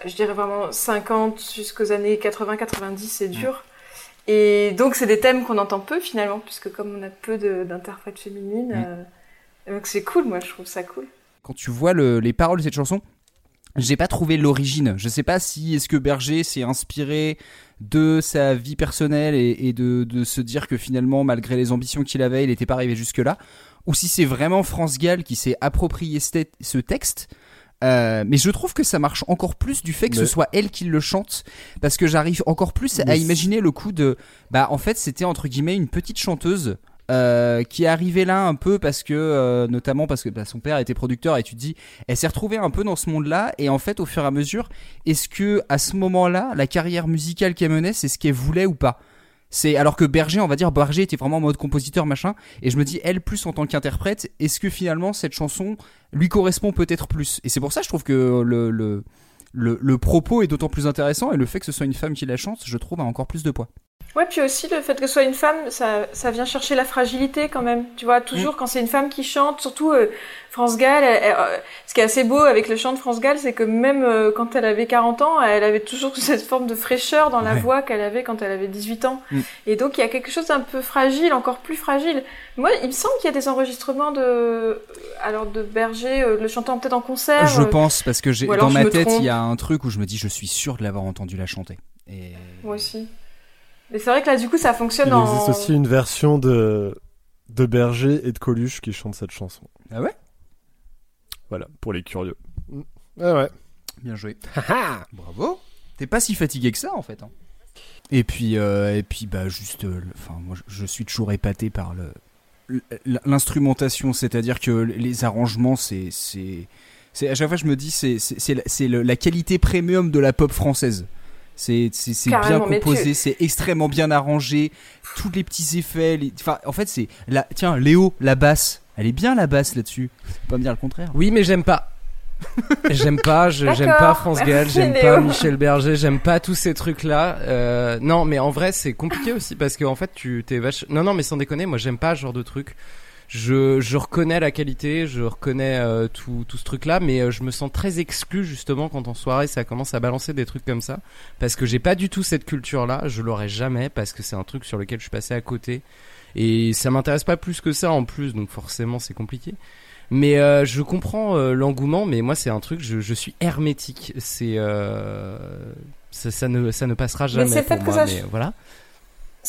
je dirais vraiment 50 jusqu'aux années 80-90, c'est dur. Et donc c'est des thèmes qu'on entend peu finalement, puisque comme on a peu d'interprètes féminines, Mm. donc c'est cool, moi je trouve ça cool. Quand tu vois le- les paroles de cette chanson, j'ai pas trouvé l'origine. Je sais pas si est-ce que Berger s'est inspiré de sa vie personnelle et, et de, de se dire que finalement, malgré les ambitions qu'il avait, il n'était pas arrivé jusque-là, ou si c'est vraiment France Gall qui s'est approprié ce te- ce texte. Euh, mais je trouve que ça marche encore plus du fait que Mais- ce soit elle qui le chante, parce que j'arrive encore plus à imaginer le coup de, bah en fait c'était entre guillemets une petite chanteuse euh, qui est arrivée là un peu parce que, euh, notamment parce que bah, son père était producteur et tu te dis, elle s'est retrouvée un peu dans ce monde-là et en fait au fur et à mesure, est-ce que à ce moment-là, la carrière musicale qu'elle menait, c'est ce qu'elle voulait ou pas? C'est alors que Berger, on va dire Berger était vraiment en mode compositeur machin, et je me dis elle plus en tant qu'interprète, est-ce que finalement cette chanson lui correspond peut-être plus? Et c'est pour ça je trouve que le le, le, le propos est d'autant plus intéressant et le fait que ce soit une femme qui la chante, je trouve a encore plus de poids. Ouais, puis aussi le fait que ce soit une femme, ça, ça vient chercher la fragilité quand même. Tu vois, toujours quand c'est une femme qui chante, surtout euh, France Gall, elle- elle- euh, ce qui est assez beau avec le chant de France Gall, c'est que même euh, quand elle avait 40 ans, elle avait toujours cette forme de fraîcheur dans la Ouais. voix qu'elle avait quand elle avait 18 ans. Mm. Et donc il y a quelque chose d'un peu fragile, encore plus fragile. Moi, il me semble qu'il y a des enregistrements de, alors de Berger, le chantant peut-être en concert. je pense parce que j'ai dans ma tête il y a un truc où je me dis je suis sûr de l'avoir entendu la chanter. Et Moi aussi. Mais c'est vrai que là, du coup, ça fonctionne Il en. existe aussi une version de, de Berger et de Coluche qui chantent cette chanson. ah ouais, Voilà, pour les curieux. Mm. Ah ouais. bien joué. Bravo. T'es pas si fatigué que ça en fait. hein. Et puis euh, et puis bah juste, euh, le- enfin moi je- suis toujours épaté par le l'instrumentation, c'est-à-dire que les arrangements c'est c'est c'est à chaque fois je me dis c'est la qualité premium de la pop française. C'est bien composé, tu- c'est extrêmement bien arrangé, tous les petits effets. les- Enfin, en fait, c'est la tiens Léo, la basse, elle est bien la basse là-dessus. Pas me dire le contraire. Oui, mais j'aime pas. j'aime pas, j'aime pas France Gall, j'aime pas Michel Berger, j'aime pas tous ces trucs-là. Euh, non, mais en vrai, c'est compliqué aussi parce que en fait, tu t'es vache. Non, non, mais sans déconner, moi, j'aime pas ce genre de truc. Je, je reconnais la qualité, je reconnais euh, tout, tout ce truc-là, mais euh, je me sens très exclu justement quand en soirée ça commence à balancer des trucs comme ça, parce que j'ai pas du tout cette culture-là, je l'aurai jamais, parce que c'est un truc sur lequel je suis passé à côté, et ça m'intéresse pas plus que ça en plus, donc forcément c'est compliqué. Mais euh, je comprends euh, l'engouement, mais moi c'est un truc, je, je suis hermétique. C'est euh, ça, ça ne ça ne passera jamais c'est le pour moi. ça- Mais voilà.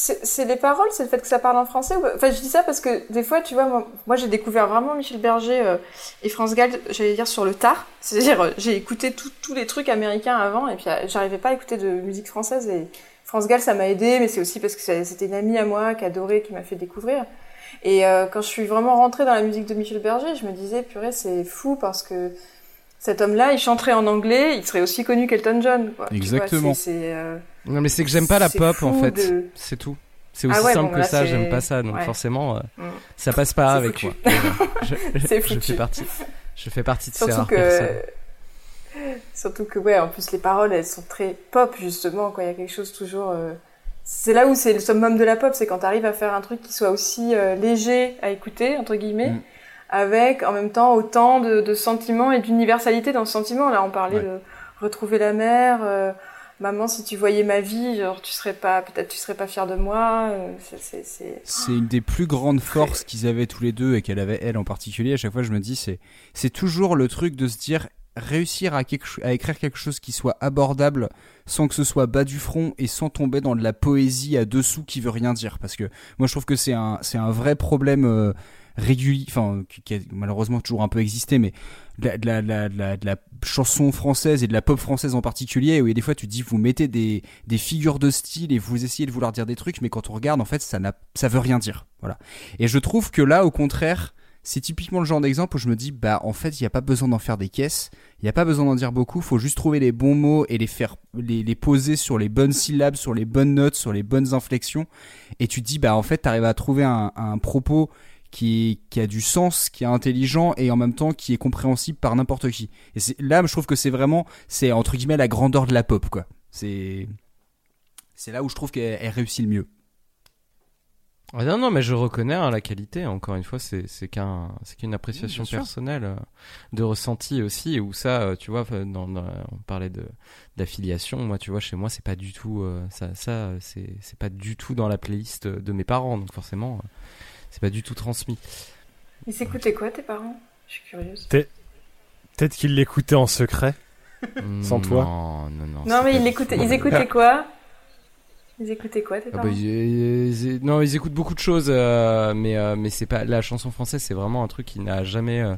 C'est les paroles, c'est le fait que ça parle en français ou... Enfin, je dis ça parce que des fois, tu vois, moi, moi, j'ai découvert vraiment Michel Berger euh, et France Gall, j'allais dire sur le tard. C'est-à-dire, euh, j'ai écouté tous les trucs américains avant et puis euh, j'arrivais pas à écouter de musique française. Et France Gall, ça m'a aidé, mais c'est aussi parce que c'était une amie à moi qui adorait, qui m'a fait découvrir. Et quand je suis vraiment rentrée dans la musique de Michel Berger, je me disais, purée, c'est fou parce que cet homme-là, il chanterait en anglais, il serait aussi connu qu'Elton John. Quoi. Exactement. c'est- Non, mais c'est que j'aime pas la pop en fait. de- C'est tout. C'est Ah aussi ouais, simple bon, que là, ça. J'aime pas ça, donc ouais. forcément, euh, Mm. ça passe pas avec moi. Je, C'est je foutu. fais partie. Je fais partie de ces Surtout rares personnes. que, surtout que, ouais, en plus, les paroles, elles sont très pop, justement, quoi. Il y a quelque chose toujours, euh, c'est là où c'est le summum de la pop, c'est quand t'arrives à faire un truc qui soit aussi euh, léger à écouter, entre guillemets, Mm. avec, en même temps, autant de, de sentiments et d'universalité dans le sentiment. Là, on parlait Ouais. de retrouver la mer, euh, maman, si tu voyais ma vie, genre, tu serais pas, peut-être tu serais pas fière de moi, euh, c'est, c'est, c'est- C'est une des plus grandes forces qu'ils avaient tous les deux et qu'elle avait elle en particulier. À chaque fois, je me dis, c'est c'est toujours le truc de se dire réussir à, quelque, cho- à écrire quelque chose qui soit abordable sans que ce soit bas du front et sans tomber dans de la poésie à dessous qui veut rien dire. Parce que moi, je trouve que c'est un, c'est un vrai problème euh, régulier, enfin, qui, qui a malheureusement toujours un peu existé, mais de la, la, la- de la- chanson française et de la pop française en particulier, où il y a des fois tu dis, vous mettez des, figures de style et vous essayez de vouloir dire des trucs, mais quand on regarde, en fait, ça, n'a, ça veut rien dire. Voilà. Et je trouve que là, au contraire, c'est typiquement le genre d'exemple où je me dis, bah, en fait, il n'y a pas besoin d'en faire des caisses, il n'y a pas besoin d'en dire beaucoup, faut juste trouver les bons mots et les faire, les, poser sur les bonnes syllabes, sur les bonnes notes, sur les bonnes inflexions. Et tu te dis, bah, en fait, t'arrives à trouver un propos qui, qui a du sens, qui est intelligent et en même temps qui est compréhensible par n'importe qui. Et là, je trouve que c'est vraiment, c'est entre guillemets la grandeur de la pop, quoi. C'est, c'est là où je trouve qu'elle elle réussit le mieux. Ah non, non, mais je reconnais hein, la qualité. Encore une fois, c'est c'est qu'un c'est qu'une appréciation personnelle euh, de ressenti aussi. Où ça, euh, tu vois, euh, dans, dans- on parlait de d'affiliation. Moi, tu vois, chez moi, c'est pas du tout euh, ça. Ça, c'est c'est pas du tout dans la playlist de mes parents. Donc forcément, c'est pas du tout transmis. Ils s'écoutaient quoi, tes parents? Je suis curieuse. Peut-être qu'ils l'écoutaient en secret. Sans toi Non, non, non. Non, mais ils écoutaient, ils écoutaient quoi? Ils écoutaient quoi, tes Ah parents? bah, ils- ils- non, ils écoutent beaucoup de choses, euh, mais euh, mais c'est pas la chanson française, c'est vraiment un truc qui n'a jamais euh,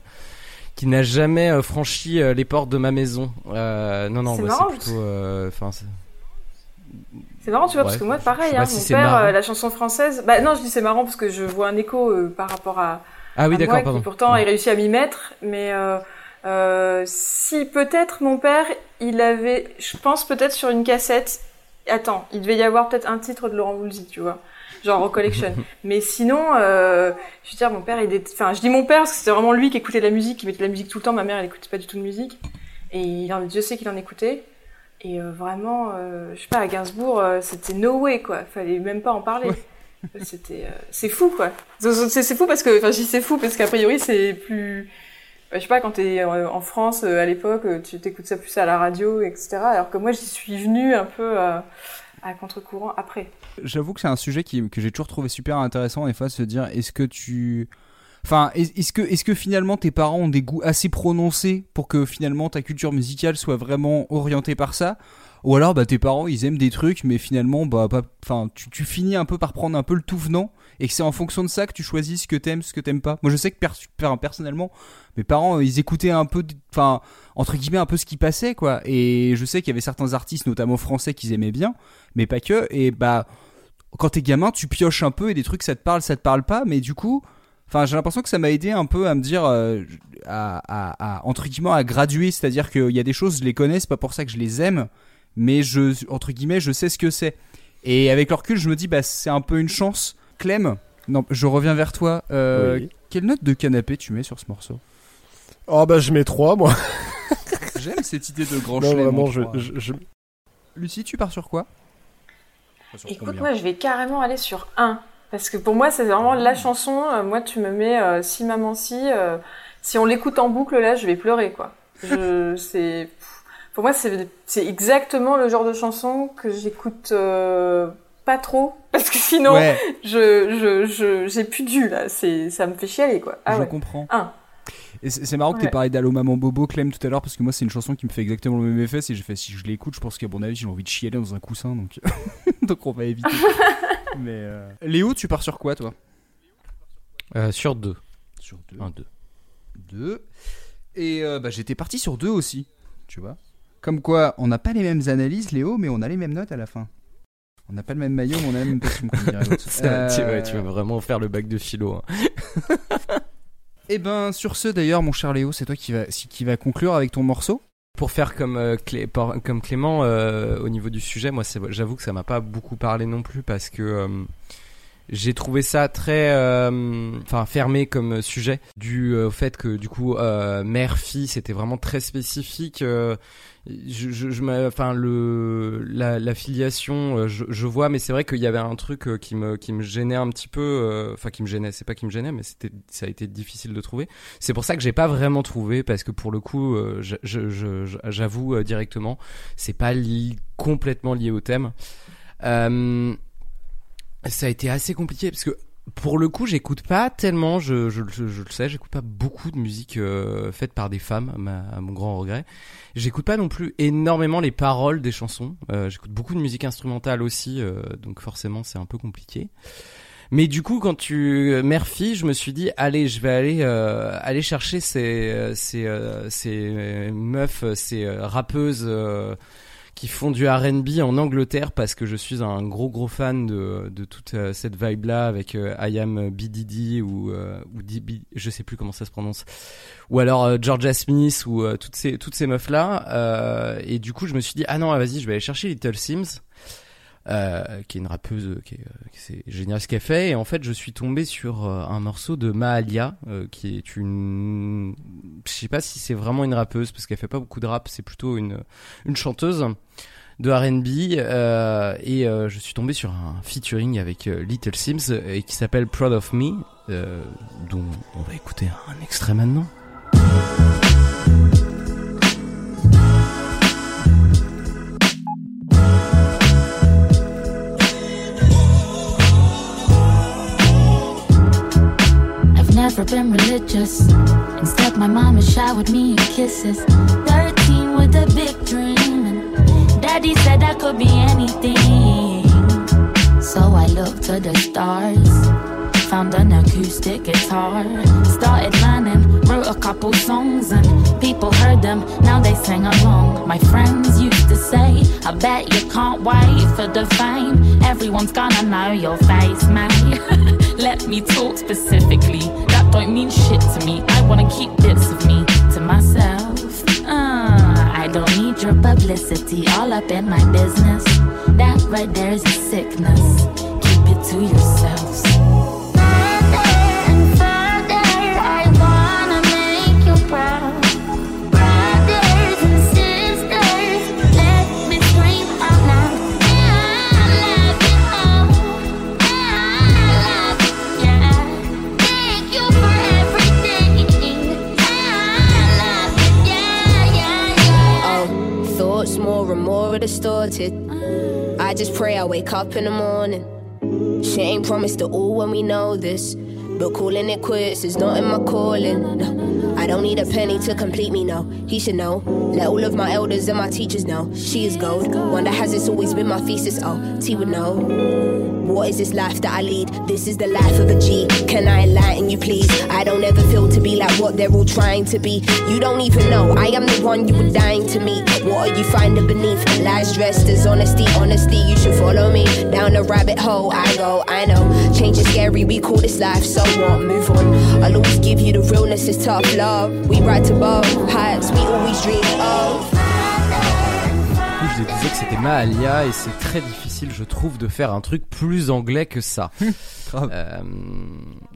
qui n'a jamais euh, franchi euh, les portes de ma maison. Euh, non, non, C'est bah, plutôt, euh, enfin, c'est- marrant, tu vois, Ouais, parce que moi, je- pareil, je sais hein, si mon père, euh, la chanson française. Bah non, je dis c'est marrant parce que je vois un écho euh, par rapport à, ah oui, d'accord, moi pardon. qui pourtant a réussi à m'y mettre. Mais euh, euh, si peut-être mon père, il avait, je pense peut-être sur une cassette. Attends, il devait y avoir peut-être un titre de Laurent Voulzy, tu vois, genre Recollection. Mais sinon, euh, je veux dire, mon père, il est, enfin, je dis mon père parce que c'était vraiment lui qui écoutait de la musique, qui mettait de la musique tout le temps. Ma mère, elle écoutait pas du tout de musique, et il en, Dieu sait qu'il en écoutait. Et euh, vraiment, euh, je sais pas, à Gainsbourg, euh, c'était no way, quoi. Fallait même pas en parler. C'était, euh, c'est fou, quoi. C'est c'est fou parce que, enfin, je dis c'est fou parce qu'a priori, c'est plus, bah, je sais pas, quand t'es en France à l'époque, tu t'écoutes ça plus à la radio, etc. Alors que moi, j'y suis venue un peu euh, à contre-courant après. J'avoue que c'est un sujet qui, que j'ai toujours trouvé super intéressant des fois de se dire est-ce que tu enfin est- est-ce que est-ce que finalement tes parents ont des goûts assez prononcés pour que finalement ta culture musicale soit vraiment orientée par ça? Ou alors bah tes parents ils aiment des trucs mais finalement bah pas enfin tu, finis un peu par prendre un peu le tout venant et que c'est en fonction de ça que tu choisis ce que t'aimes ce que t'aimes pas? Moi je sais que per- per- personnellement mes parents euh, ils écoutaient un peu enfin entre guillemets un peu ce qui passait quoi. Et je sais qu'il y avait certains artistes notamment français qu'ils aimaient bien mais pas que. Et bah quand t'es gamin, tu pioches un peu et des trucs ça te parle, ça te parle pas, mais du coup, enfin j'ai l'impression que ça m'a aidé un peu à me dire, euh, à, à- à- entre guillemets, à graduer, c'est-à-dire qu'il y a des choses je les connais, c'est pas pour ça que je les aime, mais je, entre guillemets, je sais ce que c'est. Et avec le recul, je me dis, bah, c'est un peu une chance. Clem, non, je reviens vers toi. Euh, Oui. Quelle note de canapé tu mets sur ce morceau? Oh bah je mets 3 moi. J'aime cette idée de grand Non vraiment je, trois. je, je- Lucie, tu pars sur quoi? Écoute, moi, je vais carrément aller sur 1. Parce que pour moi, c'est vraiment la chanson. Euh, Moi, tu me mets euh, Si Maman Si. euh, si on l'écoute en boucle, là, je vais pleurer, quoi. Je, c'est, pour moi, c'est, c'est exactement le genre de chanson que j'écoute euh, pas trop. Parce que sinon, Ouais, je, je, je, j'ai plus dû, là. C'est, ça me fait chialer, quoi. Ah je ouais. comprends. Un. Et c'est marrant que tu parlé d'Allo Maman Bobo, Clem, tout à l'heure, parce que moi, c'est une chanson qui me fait exactement le même effet. Si, j'ai fait, si je l'écoute, je pense qu'à mon avis, j'ai envie de chialer dans un coussin, donc, donc on va éviter. Mais euh, Léo, tu pars sur quoi, toi? Euh, sur deux. Sur deux. Un, deux. Deux. Et euh, bah, j'étais parti sur deux aussi, tu vois. Comme quoi, on n'a pas les mêmes analyses, Léo, mais on a les mêmes notes à la fin. On n'a pas le même maillot, mais on a la même passion, comme dirait l'autre. Ça, tu, ouais, tu vas vraiment faire le bac de philo. hein. Eh ben, sur ce, d'ailleurs, mon cher Léo, c'est toi qui va, si- qui va conclure avec ton morceau. Pour faire comme, euh, comme Clément euh, au niveau du sujet, moi j'avoue que ça m'a pas beaucoup parlé non plus parce que euh, j'ai trouvé ça très euh, enfin fermé comme sujet dû au fait que du coup euh, mère fille c'était vraiment très spécifique je, je, je enfin le la, la filiation euh, je, je vois mais c'est vrai qu'il y avait un truc euh, qui me qui me gênait un petit peu euh, enfin qui me gênait c'est pas qui me gênait mais c'était ça a été difficile de trouver c'est pour ça que j'ai pas vraiment trouvé parce que pour le coup, j'avoue directement, c'est pas li- complètement lié au thème. Euh, ça a été assez compliqué parce que pour le coup, j'écoute pas tellement, je, je, je- le sais, j'écoute pas beaucoup de musique euh, faite par des femmes, à, ma- à mon grand regret. J'écoute pas non plus énormément les paroles des chansons. Euh, j'écoute beaucoup de musique instrumentale aussi, euh, donc forcément c'est un peu compliqué. Mais du coup, quand tu mère fille, je me suis dit allez, je vais aller euh, aller chercher ces euh, ces euh, ces meufs, ces euh, rappeuses euh, qui font du R&B en Angleterre parce que je suis un gros gros fan de de toute euh, cette vibe là avec euh, I Am BDD ou euh, ou DB, je sais plus comment ça se prononce. Ou alors euh, Georgia Smith ou euh, toutes ces toutes ces meufs là et du coup je me suis dit ah non vas-y je vais aller chercher Little Sims euh, qui est une rappeuse, euh, qui est, euh, qui- c'est génial ce qu'elle fait. Et en fait, je suis tombé sur un morceau de Mahalia, euh, qui est une, je sais pas si c'est vraiment une rappeuse parce qu'elle fait pas beaucoup de rap, c'est plutôt une une chanteuse de R&B. et je suis tombé sur un featuring avec Little Sims et qui s'appelle Proud of Me, dont on va écouter un extrait maintenant. Never been religious. Instead, my mama showered me in kisses. 13 with a big dream. And daddy said I could be anything. So I looked to the stars. Found an acoustic guitar. Started learning, wrote a couple songs, and people heard them. Now they sing along. My friends used to say, I bet you can't wait for the fame. Everyone's gonna know your face, mate. Let me talk specifically. That don't mean shit to me. I wanna keep bits of me to myself. Uh, I don't need your publicity all up in my business. That right there is a sickness. Keep it to yourselves. Distorted. I just pray I wake up in the morning. She ain't promised it all when we know this. But calling it quits is not in my calling. No, I don't need a penny to complete me, no. He should know. Let all of my elders and my teachers know. She is gold. Wonder has this always been my thesis? Oh, T would know. What is this life that I lead? This is the life of a G. Can I enlighten you, please? I don't ever feel to be like what they're all trying to be. You don't even know. I am the one you were dying to meet. What are you finding beneath? Lies dressed as honesty. Honesty, you should follow me. Down a rabbit hole, I go, I know. Change is scary, we call this life, so what? Move on. I'll always give you the realness, it's tough love. We ride to both heights we always dream of. Du coup, je disais que c'était Mahalia et c'est très difficile, je trouve, de faire un truc plus anglais que ça. Euh,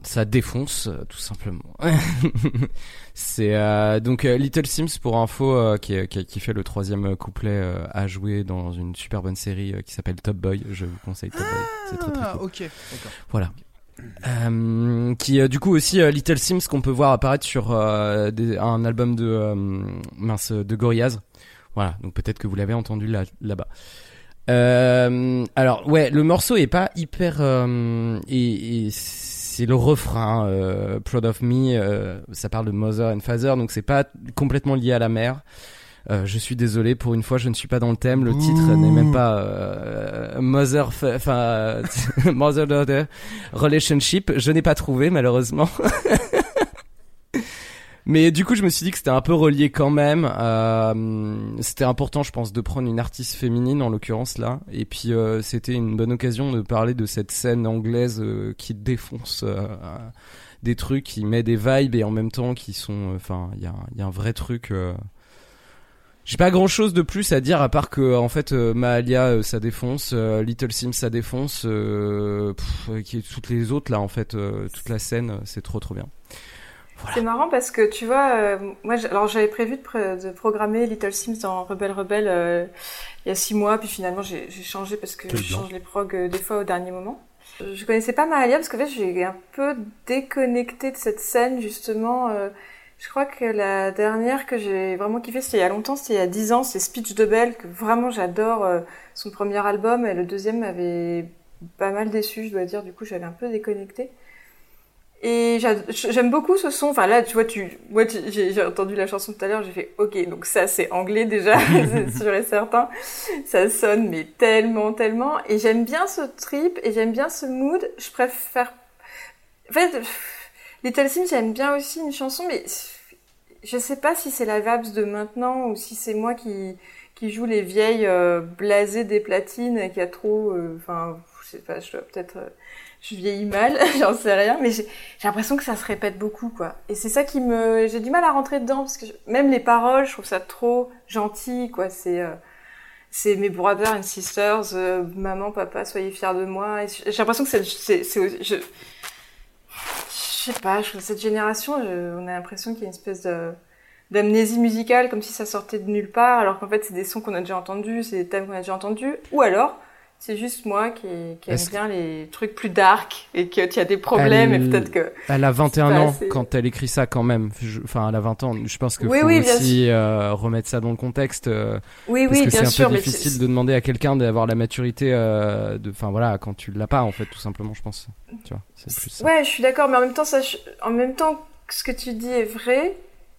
ça défonce, euh, tout simplement. c'est euh, donc euh, Little Sims pour info euh, qui, est- qui, qui fait le troisième couplet euh, à jouer dans une super bonne série euh, qui s'appelle Top Boy. Je vous conseille Top Boy, c'est très très Ah, cool. ok, d'accord. Voilà. Euh, qui euh, du coup aussi euh, Little Sims qu'on peut voir apparaître sur euh, des- un album de euh, mince de Gorillaz. Voilà, donc peut-être que vous l'avez entendu là là-bas. Alors ouais, le morceau est pas hyper et, et c'est le refrain Proud of Me. ça parle de mother and father, donc c'est pas complètement lié à la mère. Euh, je suis désolé, pour une fois, je ne suis pas dans le thème. Le titre n'est même pas euh, mother, enfin mother daughter relationship. Je n'ai pas trouvé malheureusement. Mais du coup, je me suis dit que c'était un peu relié quand même. Euh, c'était important, je pense, de prendre une artiste féminine en l'occurrence là. Et puis, euh, c'était une bonne occasion de parler de cette scène anglaise euh, qui défonce des trucs, qui met des vibes et en même temps qui sont. Enfin, il y a, il y a un vrai truc. J'ai pas grand chose de plus à dire à part que en fait euh, Mahalia euh, ça défonce, euh, Little Sims ça défonce, euh, pff, qui- toutes les autres là en fait, euh, toute la scène c'est trop trop bien. C'est marrant parce que tu vois, euh, moi, alors j'avais prévu de, pr- de programmer Little Sims dans Rebelle Rebelle euh, il y a six mois, puis finalement j'ai changé parce que je change les prog euh, des fois au dernier moment. Je connaissais pas Mahalia parce qu'en fait j'ai un peu déconnecté de cette scène justement. Je crois que la dernière que j'ai vraiment kiffé, c'était il y a longtemps, c'était il y a dix ans, c'est Speech de Belle, que vraiment j'adore euh, son premier album, et le deuxième m'avait pas mal déçu, je dois dire, du coup j'avais un peu déconnecté. Et j'a- j'aime beaucoup ce son. Enfin là, tu vois, tu, moi, j'ai entendu la chanson tout à l'heure, j'ai fait OK. Donc ça, c'est anglais déjà, c'est sûr et certain. Ça sonne mais tellement, tellement. Et j'aime bien ce trip et j'aime bien ce mood. Je préfère. En fait, Little Sims, j'aime bien aussi une chanson, mais je sais pas si c'est la Vabs de maintenant ou si c'est moi qui joue les vieilles euh, blasées des platines et qui a trop. euh, Enfin, je sais pas, je peut-être. euh, je vieillis mal, j'en sais rien, mais j'ai l'impression que ça se répète beaucoup, quoi. Et c'est ça qui me, j'ai du mal à rentrer dedans parce que même les paroles, je trouve ça trop gentil, quoi. C'est, euh, c'est mes brothers and sisters, euh, maman, papa, soyez fiers de moi. J'ai l'impression que c'est, je sais pas, je cette génération, je- on a l'impression qu'il y a une espèce d'amnésie musicale, comme si ça sortait de nulle part, alors qu'en fait c'est des sons qu'on a déjà entendus, c'est des thèmes qu'on a déjà entendus, ou alors c'est juste moi qui, qui aime que- bien les trucs plus dark et que tu as des problèmes et Elle- peut-être que Elle a 21 c'est pas ans assez- quand elle écrit ça quand même. Je- Enfin, elle a 20 ans. Je pense qu'il Oui, faut oui, aussi euh, remettre ça dans le contexte. euh, Oui, parce oui, que bien c'est un peu difficile de demander à quelqu'un d'avoir la maturité euh, de. Enfin voilà, quand tu l'as pas en fait, tout simplement, je pense. Tu vois, c'est plus ça. Ouais, je suis d'accord, mais en même temps, ça, en même temps, que ce que tu dis est vrai.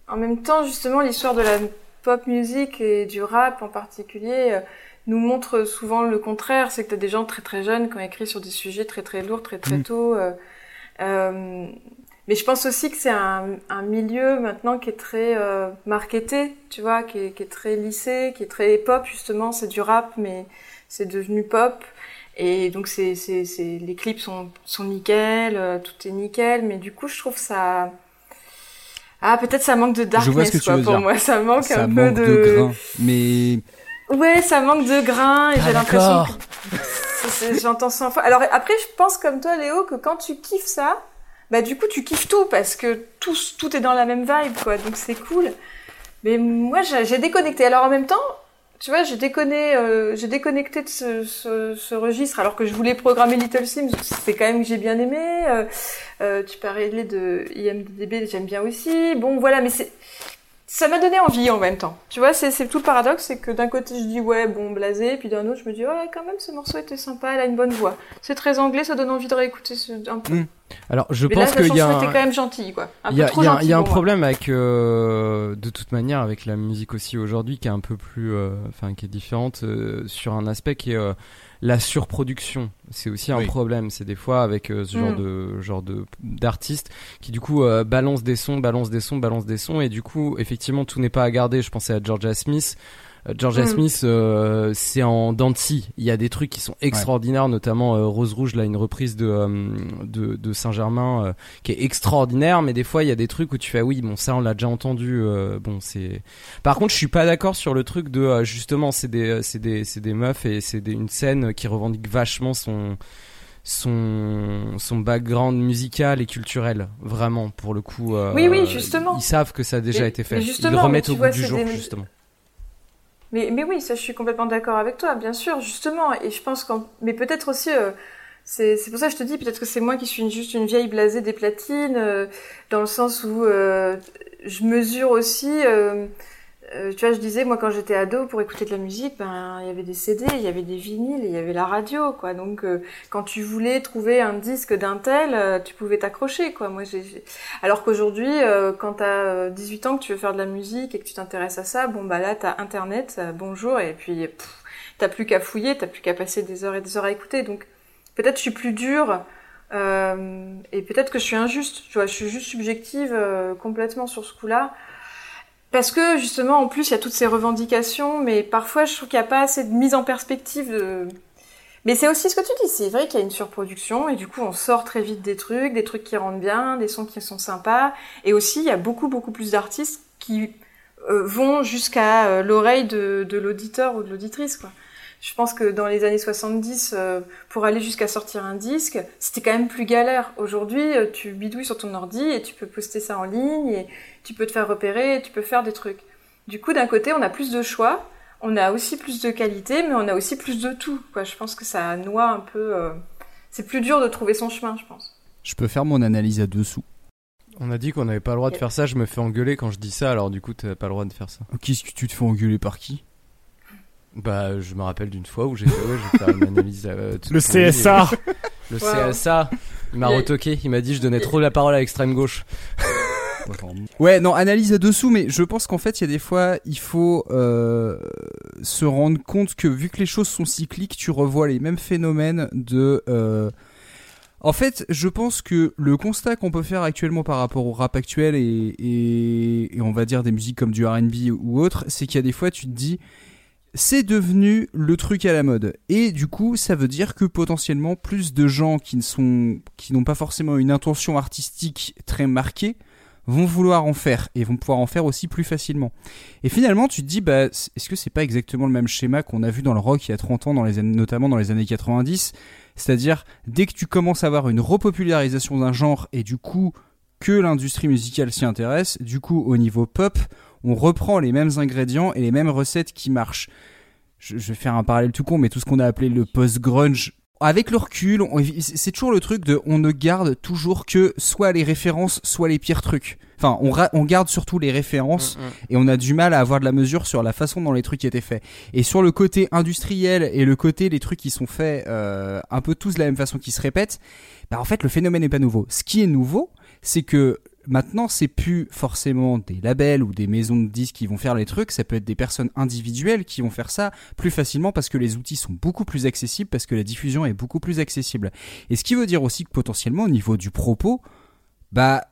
En même temps, justement, l'histoire de la pop music et du rap en particulier nous montre souvent le contraire. C'est que t'as des gens très très jeunes qui ont écrit sur des sujets très très lourds très très Mm. tôt. euh, euh, mais je pense aussi que c'est un, un milieu maintenant qui est très euh, marketé, tu vois, qui est, qui est très lissé, qui est très pop justement. C'est du rap, mais c'est devenu pop. Et donc c'est, c'est, c'est, les clips sont, sont nickel, tout est nickel, mais du coup je trouve ça, ah peut-être ça manque de darkness Je vois ce que tu veux pour dire. moi, ça manque Ça un manque peu de grain. Mais Ouais, ça manque de grain et Ah, j'ai l'impression que j'entends ça fois. Alors après, je pense comme toi, Léo, que quand tu kiffes ça, bah du coup tu kiffes tout parce que tout, tout est dans la même vibe, quoi. Donc c'est cool. Mais moi, j'ai j'ai déconnecté. Alors en même temps, tu vois, j'ai déconné, euh, j'ai déconnecté de ce, ce, ce registre alors que je voulais programmer Little Sims. C'est quand même que j'ai bien aimé. Euh, euh, tu parlais de IMDb, j'aime bien aussi. Bon, voilà, mais c'est ça m'a donné envie en même temps. Tu vois, c'est tout le paradoxe, c'est que d'un côté je dis ouais, bon, blasé, puis d'un autre je me dis ouais, quand même ce morceau était sympa, elle a une bonne voix. C'est très anglais, ça donne envie de réécouter ce, un peu. Alors, je Mais pense qu'il y a. un- était quand même gentille, quoi. Il y a, y y un moi. problème avec, euh, de toute manière, avec la musique aussi aujourd'hui, qui est un peu plus, euh, enfin, qui est différente euh, sur un aspect qui est la surproduction. C'est aussi un Oui. problème. C'est des fois avec euh, ce genre Mm. de genre de d'artistes qui du coup euh, balancent des sons, balancent des sons, balancent des sons, et du coup, effectivement, tout n'est pas à garder. Je pensais à Georgia Smith. Euh, Georgia Mm. Smith, euh, c'est en dents de scie. Il y a des trucs qui sont extraordinaires, notamment euh, Rose Rouge, là, une reprise de euh, de, de Saint-Germain euh, qui est extraordinaire. Mais des fois, il y a des trucs où tu fais ah oui, bon ça on l'a déjà entendu. euh, bon c'est. Par contre, je suis pas d'accord sur le truc de euh, justement c'est des c'est des c'est des meufs et c'est des- une scène qui revendique vachement son son son background musical et culturel vraiment pour le coup euh, Oui, oui, justement. ils savent que ça a déjà Mais- été fait ils le remettent au goût vois, du jour des- justement Mais, mais oui, ça, je suis complètement d'accord avec toi, bien sûr, justement. Et je pense qu'en, mais peut-être aussi, euh, c'est, pour ça que je te dis, peut-être que c'est moi qui suis juste une vieille blasée des platines, euh, dans le sens où euh, je mesure aussi. Euh, euh, tu vois, je disais, moi, quand j'étais ado, pour écouter de la musique, ben, il y avait des CD, il y avait des vinyles, il y avait la radio, quoi. Donc, euh, quand tu voulais trouver un disque d'un tel, euh, tu pouvais t'accrocher, quoi. Moi, j'ai, alors qu'aujourd'hui, euh, quand t'as euh, 18 ans, que tu veux faire de la musique et que tu t'intéresses à ça, bon, bah là, t'as Internet, euh, bonjour, et puis, t'as plus qu'à fouiller, t'as plus qu'à passer des heures et des heures à écouter. Donc, peut-être je suis plus dure, euh, et peut-être que je suis injuste, tu vois, je suis juste subjective euh, complètement sur ce coup-là. Parce que justement, en plus, il y a toutes ces revendications, mais parfois, je trouve qu'il n'y a pas assez de mise en perspective. Mais c'est aussi ce que tu dis, c'est vrai qu'il y a une surproduction, et du coup, on sort très vite des trucs, des trucs qui rendent bien, des sons qui sont sympas, et aussi, il y a beaucoup, beaucoup plus d'artistes qui euh, vont jusqu'à euh, l'oreille de, l'auditeur ou de l'auditrice. Je pense que dans les années 70, euh, pour aller jusqu'à sortir un disque, c'était quand même plus galère. Aujourd'hui, tu bidouilles sur ton ordi et tu peux poster ça en ligne tu peux te faire repérer et tu peux faire des trucs. Du coup, d'un côté, on a plus de choix, on a aussi plus de qualité, mais on a aussi plus de tout. Quoi. Je pense que ça noie un peu. euh, C'est plus dur de trouver son chemin, je pense. Je peux faire mon analyse à dessous. on a dit qu'on n'avait pas le droit de faire ça je me fais engueuler quand je dis ça alors du coup t'as pas le droit de faire ça Qu'est-ce que tu te fais engueuler par qui? Bah, je me rappelle d'une fois où j'ai fait, ouais, faire une analyse. euh, toute Le CSA. et- Le Wow. CSA. Il m'a retoqué. Il m'a dit je donnais trop la parole à l'extrême gauche. Ouais, non, analyse à dessous, mais je pense qu'en fait, il y a des fois, il faut euh, se rendre compte que vu que les choses sont cycliques, tu revois les mêmes phénomènes de. euh, En fait, je pense que le constat qu'on peut faire actuellement par rapport au rap actuel et, on va dire des musiques comme du R&B ou autre, c'est qu'il y a des fois, tu te dis, c'est devenu le truc à la mode. Et du coup, ça veut dire que potentiellement plus de gens qui ne sont, qui n'ont pas forcément une intention artistique très marquée vont vouloir en faire et vont pouvoir en faire aussi plus facilement. Et finalement, tu te dis, bah, est-ce que c'est pas exactement le même schéma qu'on a vu dans le rock il y a 30 ans, notamment dans les années 90 C'est-à-dire, dès que tu commences à avoir une repopularisation d'un genre et du coup que l'industrie musicale s'y intéresse, du coup, au niveau pop, on reprend les mêmes ingrédients et les mêmes recettes qui marchent. Je, je vais faire un parallèle tout con, mais tout ce qu'on a appelé le post-grunge, avec le recul, c'est toujours le truc de on ne garde toujours que soit les références, soit les pires trucs. Enfin, on, garde surtout les références et on a du mal à avoir de la mesure sur la façon dont les trucs étaient faits. Et sur le côté industriel et le côté les trucs qui sont faits euh, un peu tous de la même façon qui se répètent, bah en fait le phénomène n'est pas nouveau. Ce qui est nouveau, c'est que maintenant c'est plus forcément des labels ou des maisons de disques qui vont faire les trucs, ça peut être des personnes individuelles qui vont faire ça plus facilement parce que les outils sont beaucoup plus accessibles, parce que la diffusion est beaucoup plus accessible. Et ce qui veut dire aussi que potentiellement au niveau du propos, bah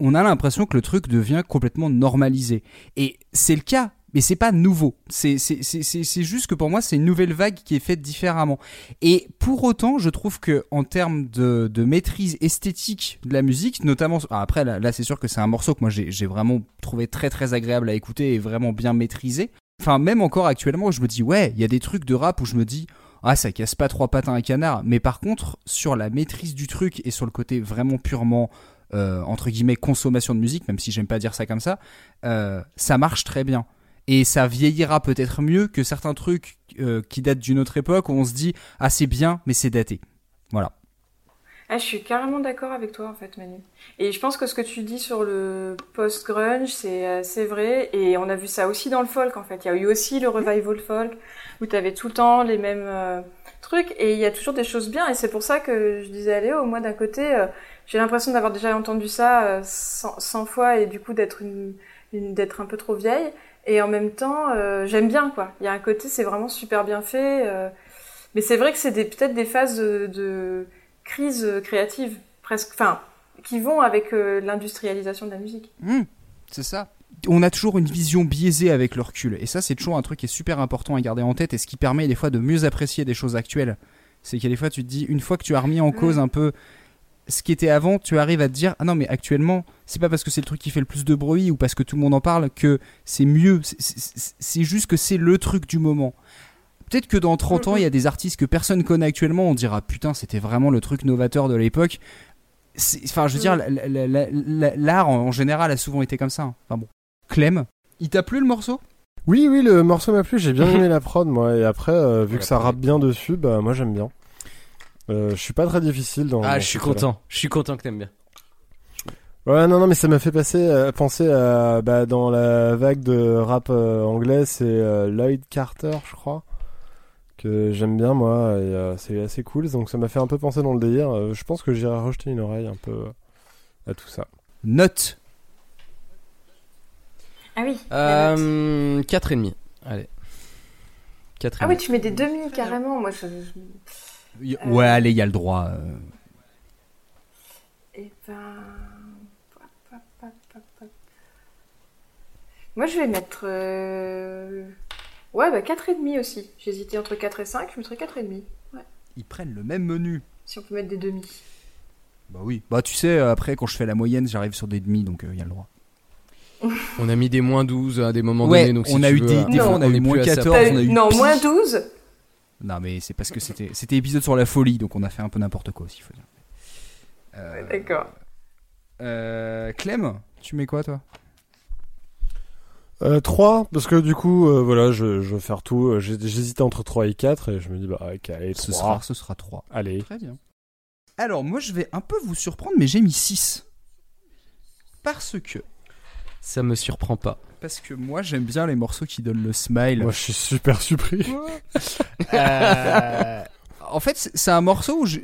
on a l'impression que le truc devient complètement normalisé. Et c'est le cas, mais c'est pas nouveau. C'est juste que pour moi, c'est une nouvelle vague qui est faite différemment. Et pour autant, je trouve que en termes de, maîtrise esthétique de la musique, notamment. ah, après, là, c'est sûr que c'est un morceau que moi j'ai vraiment trouvé très très agréable à écouter et vraiment bien maîtrisé. Enfin, même encore actuellement, je me dis, ouais, il y a des trucs de rap où je me dis, ah, ça casse pas trois pattes à canard. Mais par contre, sur la maîtrise du truc et sur le côté vraiment purement euh, entre guillemets consommation de musique, même si j'aime pas dire ça comme ça, euh, ça marche très bien. Et ça vieillira peut-être mieux que certains trucs euh, qui datent d'une autre époque où on se dit ah c'est bien mais c'est daté. Voilà. Ah, je suis carrément d'accord avec toi, en fait, Manu. Et je pense que ce que tu dis sur le post-grunge, c'est vrai. Et on a vu ça aussi dans le folk, en fait. Il y a eu aussi le revival folk, où tu avais tout le temps les mêmes euh, trucs. Et il y a toujours des choses bien. Et c'est pour ça que je disais à Léo, moi, d'un côté, euh, j'ai l'impression d'avoir déjà entendu ça euh, 100, 100 fois et du coup d'être une- d'être un peu trop vieille. Et en même temps, euh, j'aime bien, quoi. Il y a un côté, c'est vraiment super bien fait. euh, mais c'est vrai que c'est peut-être des phases de, de crise euh, créative, presque, enfin, qui vont avec euh, l'industrialisation de la musique. Hmm, c'est ça. on a toujours une vision biaisée avec le recul. Et ça, c'est toujours un truc qui est super important à garder en tête et ce qui permet des fois de mieux apprécier des choses actuelles. C'est qu'il y a des fois, tu te dis, une fois que tu as remis en cause un peu ce qui était avant, tu arrives à te dire, ah non, mais actuellement, c'est pas parce que c'est le truc qui fait le plus de bruit ou parce que tout le monde en parle que c'est mieux. C'est- juste que c'est le truc du moment. Peut-être que dans 30 ans, il y a des artistes que personne connaît actuellement, on dira, putain, c'était vraiment le truc novateur de l'époque. Enfin, je veux dire, la- l'art en général a souvent été comme ça. hein. Enfin bon. Clem, il t'a plu le morceau? Oui, oui, le morceau m'a plu. J'ai bien aimé la prod, moi. Et après, euh, vu que ça rappe bien dessus, bah moi j'aime bien. Euh, je suis pas très difficile dans. Ah, dans je suis content. Je suis content que t'aimes bien. Ouais, non, non, mais ça m'a fait passer, euh, penser à, bah, dans la vague de rap euh, anglais, c'est euh, Lloyd Carter, je crois, que j'aime bien, moi, et euh, c'est assez cool, donc ça m'a fait un peu penser dans le délire. Euh, je pense que j'irai rejeter une oreille un peu à tout ça. Note. Ah oui. note. Euh, 4,5. Allez. 4,5. Ah oui, tu mets des demi carrément. Moi, je. Ouais, allez, il y a le droit. euh. Eh ben. Moi, je vais mettre. euh, Ouais, bah 4,5 aussi. J'hésitais entre 4 et 5, je mettrais 4,5. Ouais. Ils prennent le même menu. Si on peut mettre des demi. Bah oui. Bah tu sais, euh, après, quand je fais la moyenne, j'arrive sur des demi, donc il y a le droit. On a mis des moins 12 à des moments Ouais, donnés, donc si on a veux, des- euh, des fois, on a eu est moins plus à sa 14, place. on a eu non, moins 12 Non, mais c'est parce que c'était c'était épisode sur la folie, donc on a fait un peu n'importe quoi aussi, faut dire. Euh, D'accord. euh, Clem, tu mets quoi toi? Euh, 3, parce que du coup, euh, voilà, je, je vais faire tout. euh, J'hésitais entre 3 et 4, et je me dis, bah, ok, allez, Ce 3. sera, ce sera 3. Allez. Très bien. Alors, moi, je vais un peu vous surprendre, mais j'ai mis 6. Parce que, Ça me surprend pas. Parce que moi, j'aime bien les morceaux qui donnent le smile. Moi, je suis super surpris. Euh, en fait, c'est un morceau où je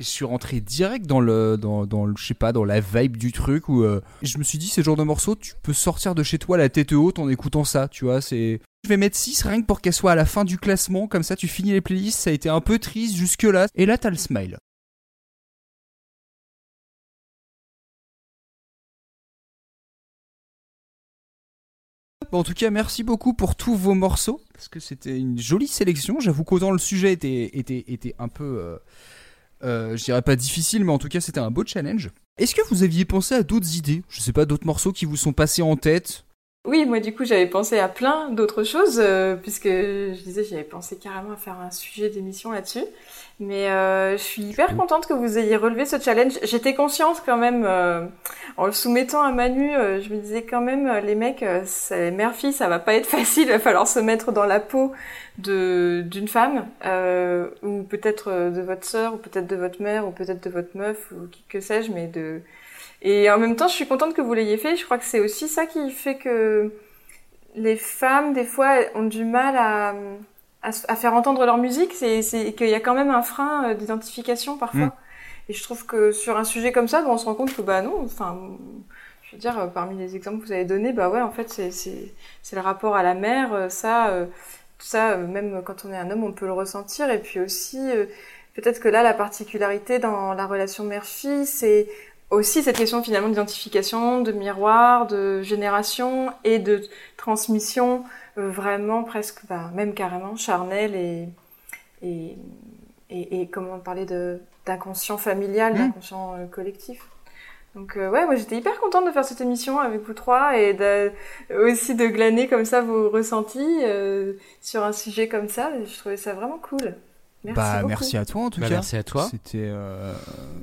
suis rentré direct dans le, dans, dans le, je sais pas, dans la vibe du truc où euh, je me suis dit, c'est le genre de morceau, tu peux sortir de chez toi la tête haute en écoutant ça, tu vois. C'est, je vais mettre 6 rien que pour qu'elle soit à la fin du classement, comme ça, tu finis les playlists. Ça a été un peu triste jusque là, et là, t'as le smile. Bon, en tout cas, merci beaucoup pour tous vos morceaux, parce que c'était une jolie sélection. J'avoue qu'autant le sujet était, un peu, euh, euh, je dirais pas difficile, mais en tout cas, c'était un beau challenge. Est-ce que vous aviez pensé à d'autres idées? Je sais pas, d'autres morceaux qui vous sont passés en tête? Oui, moi du coup j'avais pensé à plein d'autres choses, euh, puisque je disais j'avais pensé carrément à faire un sujet d'émission là-dessus. Mais euh, je suis hyper contente que vous ayez relevé ce challenge. J'étais consciente quand même, euh, en le soumettant à Manu, je me disais quand même, les mecs, c'est- mère-fille, ça va pas être facile, il va falloir se mettre dans la peau de d'une femme, euh, ou peut-être de votre sœur, ou peut-être de votre mère, ou peut-être de votre meuf, ou qui que sais-je, mais de... Et en même temps, je suis contente que vous l'ayez fait. Je crois que c'est aussi ça qui fait que les femmes, des fois, ont du mal à, à, se- à faire entendre leur musique. C'est qu'il y a quand même un frein euh, d'identification parfois. Mm. Et je trouve que sur un sujet comme ça, bah, on se rend compte que bah non, enfin, je veux dire, euh, parmi les exemples que vous avez donnés, bah ouais, en fait, c'est le rapport à la mère, euh, ça, euh, tout ça, euh, même quand on est un homme, on peut le ressentir. Et puis aussi, euh, peut-être que là, la particularité dans la relation mère-fille, c'est aussi cette question finalement d'identification, de miroir, de génération et de transmission euh, vraiment presque, bah, même carrément charnelle et, et, et, et comment parler d'inconscient familial, Mm. d'inconscient euh, collectif. Donc euh, ouais, moi j'étais hyper contente de faire cette émission avec vous trois et de, aussi de glaner comme ça vos ressentis sur un sujet comme ça. Je trouvais ça vraiment cool. Merci bah, beaucoup. merci à toi en tout Bah, cas. merci à toi. C'était. euh,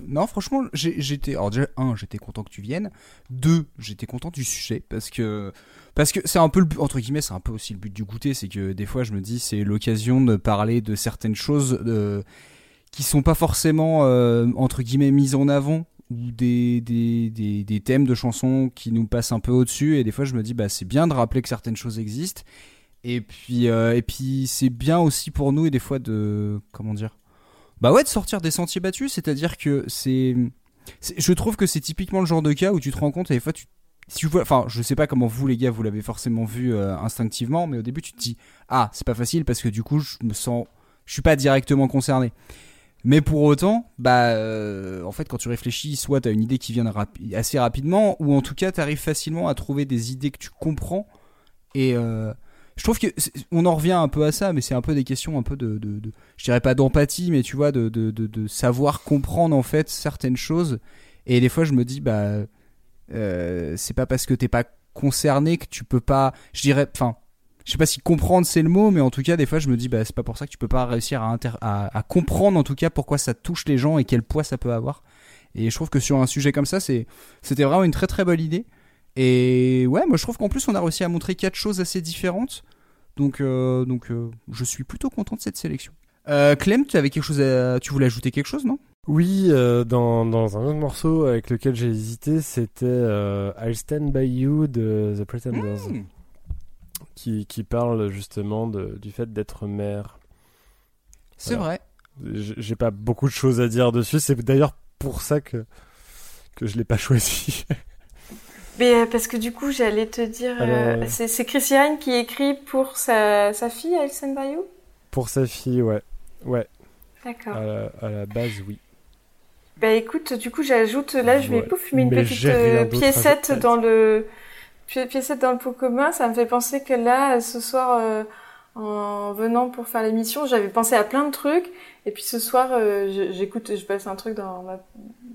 Non, franchement, j'ai- j'étais. Alors, déjà, un, j'étais content que tu viennes. Deux, j'étais content du sujet parce que. Parce que c'est un peu le but, entre guillemets, c'est un peu aussi le but du goûter, c'est que des fois je me dis c'est l'occasion de parler de certaines choses euh, qui sont pas forcément euh, entre guillemets mises en avant ou des, des, des, des thèmes de chansons qui nous passent un peu au-dessus et des fois je me dis bah c'est bien de rappeler que certaines choses existent et puis euh, et puis c'est bien aussi pour nous et des fois de comment dire bah ouais de sortir des sentiers battus c'est-à-dire que c'est je trouve que c'est typiquement le genre de cas où tu te rends compte et des fois tu si tu vois, enfin, je sais pas comment vous les gars vous l'avez forcément vu euh, instinctivement, mais au début tu te dis ah c'est pas facile parce que du coup je me sens, je suis pas directement concerné. Mais pour autant, bah, euh, en fait, quand tu réfléchis, soit t'as une idée qui vient assez rapidement, ou en tout cas, t'arrives facilement à trouver des idées que tu comprends. Et je trouve que on en revient un peu à ça, mais c'est un peu des questions un peu de, de, je dirais pas d'empathie, mais tu vois, de, de, de, savoir comprendre en fait certaines choses. Et des fois, je me dis, bah, euh, c'est pas parce que t'es pas concerné que tu peux pas, je dirais, enfin, je sais pas si comprendre c'est le mot, mais en tout cas, des fois, je me dis, bah, c'est pas pour ça que tu peux pas réussir à, inter- à, comprendre en tout cas pourquoi ça touche les gens et quel poids ça peut avoir. Et je trouve que sur un sujet comme ça, c'était vraiment une très très bonne idée. Et ouais, moi je trouve qu'en plus on a réussi à montrer quatre choses assez différentes. Donc, euh, donc euh, je suis plutôt content de cette sélection. Euh, Clem, tu avais quelque chose à... tu voulais ajouter quelque chose, non? Oui, euh, dans, dans un autre morceau avec lequel j'ai hésité, c'était I'll Stand By You de The Pretenders, Hmm. qui, qui parle justement de, du fait d'être mère. C'est Voilà. vrai. J'ai pas beaucoup de choses à dire dessus, c'est d'ailleurs pour ça que, que je l'ai pas choisi. Mais euh, parce que du coup, j'allais te dire, euh, Alors- c'est c'est Chris Ryan qui écrit pour sa, sa fille, Alison Bayou? Pour sa fille, ouais. Ouais, D'accord. à la, à la base, oui. Bah écoute, du coup, j'ajoute, là, je vais Ouais. pouf, mettre une Mais petite euh, piécette dans le pi- piécette dans le pot commun. Ça me fait penser que là, ce soir, euh, en venant pour faire l'émission, j'avais pensé à plein de trucs. Et puis ce soir, euh, j'écoute, je passe un truc dans ma,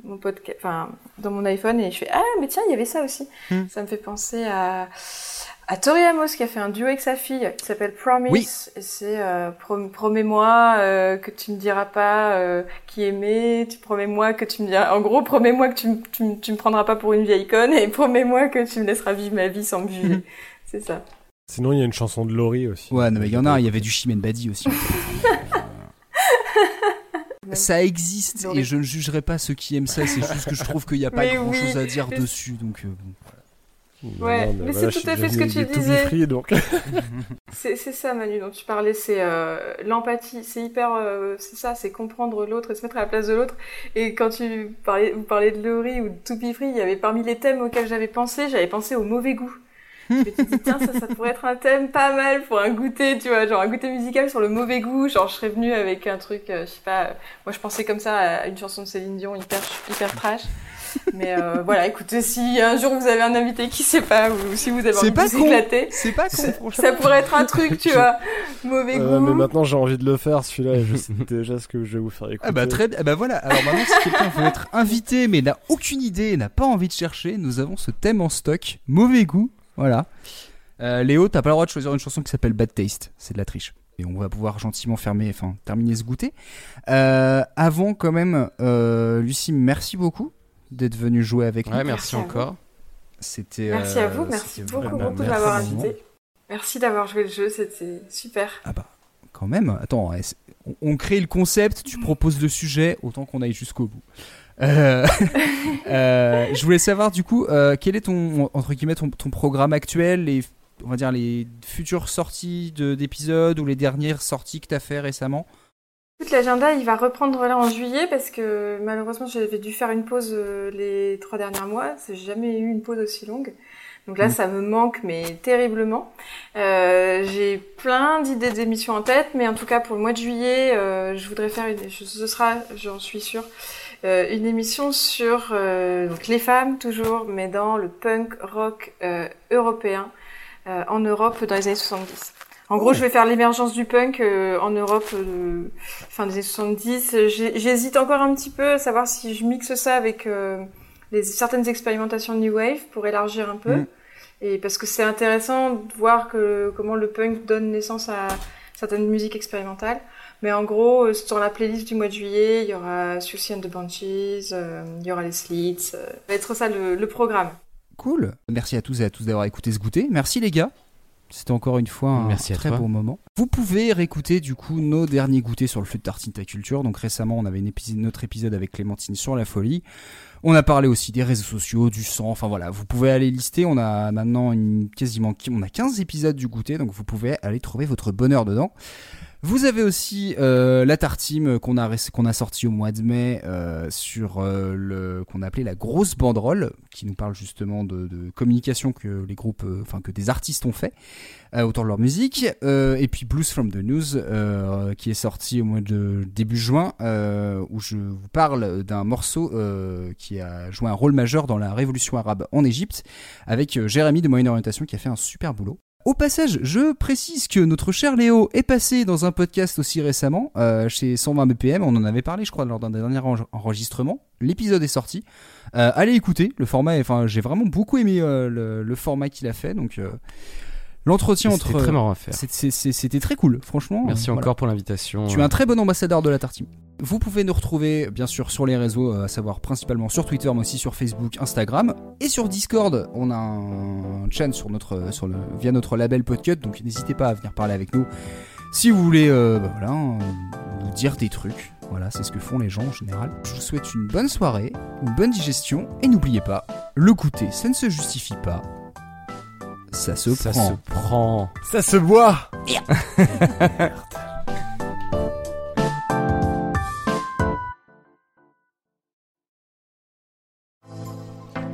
mon podcast, enfin, dans mon iPhone et je fais ah mais tiens, il y avait ça aussi. Hmm. Ça me fait penser à à Tori Amos qui a fait un duo avec sa fille qui s'appelle Promise. Oui. Et c'est euh, prom- promets-moi euh, que tu me diras pas euh, qui aimer, tu promets-moi que tu me diras en gros promets-moi que tu, me- tu, me- tu me prendras pas pour une vieille conne et promets-moi que tu me laisseras vivre ma vie sans me juger. c'est ça. Sinon, il y a une chanson de Laurie aussi. Ouais, non, mais il y en a, il y avait du Chimène Badi aussi. ça existe et je ne jugerai pas ceux qui aiment ça, c'est juste que je trouve qu'il n'y a pas Mais grand chose oui, à dire dessus. Donc, euh, bon. Ouais, Non, mais voilà, c'est tout à fait ce que tu disais. free, donc. C'est c'est ça Manu dont tu parlais, c'est euh, l'empathie, c'est hyper, euh, c'est ça, c'est comprendre l'autre et se mettre à la place de l'autre. Et quand tu parlais, vous parlez de Laurie ou de To Be Free, il y avait parmi les thèmes auxquels j'avais pensé, j'avais pensé au mauvais goût. Tiens ça, ça pourrait être un thème pas mal pour un goûter, tu vois, genre un goûter musical sur le mauvais goût. Genre je serais venue avec un truc, euh, je sais pas, euh, moi je pensais comme ça à une chanson de Céline Dion hyper hyper trash. Mais euh, voilà, écoutez, si un jour vous avez un invité qui sait pas, ou si vous avez envie pas de vous éclater, C'est pas con, ça, pourrait être un truc, tu vois, mauvais Euh, goût. mais maintenant, j'ai envie de le faire, celui-là, et je sais déjà ce que je vais vous faire écouter. Ah bah très bien, ah bah voilà. Alors maintenant, si quelqu'un veut être invité mais n'a aucune idée, n'a pas envie de chercher, nous avons ce thème en stock. Mauvais goût, voilà. Euh, Léo, t'as pas le droit de choisir une chanson qui s'appelle Bad Taste, c'est de la triche. Et on va pouvoir gentiment fermer, enfin terminer ce goûter. Euh, avant quand même, euh, Lucie, merci beaucoup d'être venue jouer avec nous. Ouais, merci, encore. C'était. Merci à vous, merci beaucoup, beaucoup de merci m'avoir invité. Merci d'avoir joué le jeu, c'était super. Ah bah, quand même. Attends, on- on crée le concept, tu proposes le sujet, autant qu'on aille jusqu'au bout. Euh, euh, je voulais savoir du coup, euh, quel est ton entre guillemets ton, ton programme actuel, les on va dire les futures sorties de- d'épisodes ou les dernières sorties que t'as fait récemment? Écoute, l'agenda, il va reprendre là en juillet parce que malheureusement, j'avais dû faire une pause euh, les trois derniers mois. J'ai jamais eu une pause aussi longue. Donc là, Mm. ça me manque, mais terriblement. Euh, j'ai plein d'idées d'émissions en tête, mais en tout cas, pour le mois de juillet, euh, je voudrais faire une, je- ce sera, j'en suis sûre, euh, une émission sur euh, donc les femmes toujours, mais dans le punk rock euh, européen euh, en Europe dans les années 70. En gros, je vais faire l'émergence du punk euh, en Europe euh, fin des années 70. J'ai- J'hésite encore un petit peu à savoir si je mixe ça avec euh, les, certaines expérimentations New Wave pour élargir un peu. Mm. Et parce que c'est intéressant de voir que, comment le punk donne naissance à certaines musiques expérimentales. Mais en gros, euh, sur la playlist du mois de juillet, il y aura Susie and the Banshees, euh, il y aura les Slits. euh, ça va être ça le, le programme. Cool. Merci à tous et à tous d'avoir écouté ce goûter. Merci les gars. C'était encore une fois un Merci très toi. bon moment. Vous pouvez réécouter du coup nos derniers goûters sur le flux de Tartine Ta Culture. Donc récemment, on avait une notre épisode avec Clémentine sur la folie. On a parlé aussi des réseaux sociaux, du sang. Enfin voilà, vous pouvez aller lister. On a maintenant une, quasiment on a 15 épisodes du goûter, donc vous pouvez aller trouver votre bonheur dedans. Vous avez aussi euh, la Tartime qu'on a qu'on a sorti au mois de mai euh, sur euh, le qu'on a appelé la grosse banderole, qui nous parle justement de, de communication que les groupes, euh, enfin que des artistes ont fait euh, autour de leur musique. Euh, et puis Blues from the News, euh, qui est sorti au mois de début juin, euh, où je vous parle d'un morceau euh, qui a joué un rôle majeur dans la révolution arabe en Égypte, avec euh, Jérémy de Moyenne Orientation qui a fait un super boulot. Au passage, je précise que notre cher Léo est passé dans un podcast aussi récemment, euh, chez 120 BPM. On en avait parlé, je crois, lors d'un des derniers en- enregistrements. L'épisode est sorti. Euh, allez écouter. Le format, enfin, j'ai vraiment beaucoup aimé euh, le, le format qu'il a fait. Donc, l'entretien C'était entre. très marrant à faire. C'était très cool, franchement. Merci encore pour l'invitation. Tu es un très bon ambassadeur de la Tartine. Vous pouvez nous retrouver bien sûr sur les réseaux, euh, à savoir principalement sur Twitter, mais aussi sur Facebook, Instagram et sur Discord. On a un chan sur notre, sur le, via notre label Podcut, donc n'hésitez pas à venir parler avec nous si vous voulez, euh, bah voilà, euh, nous dire des trucs. Voilà, c'est ce que font les gens en général. Je vous souhaite une bonne soirée, une bonne digestion et n'oubliez pas, le goûter, ça ne se justifie pas. Ça se Ça prend. se prend. Ça se boit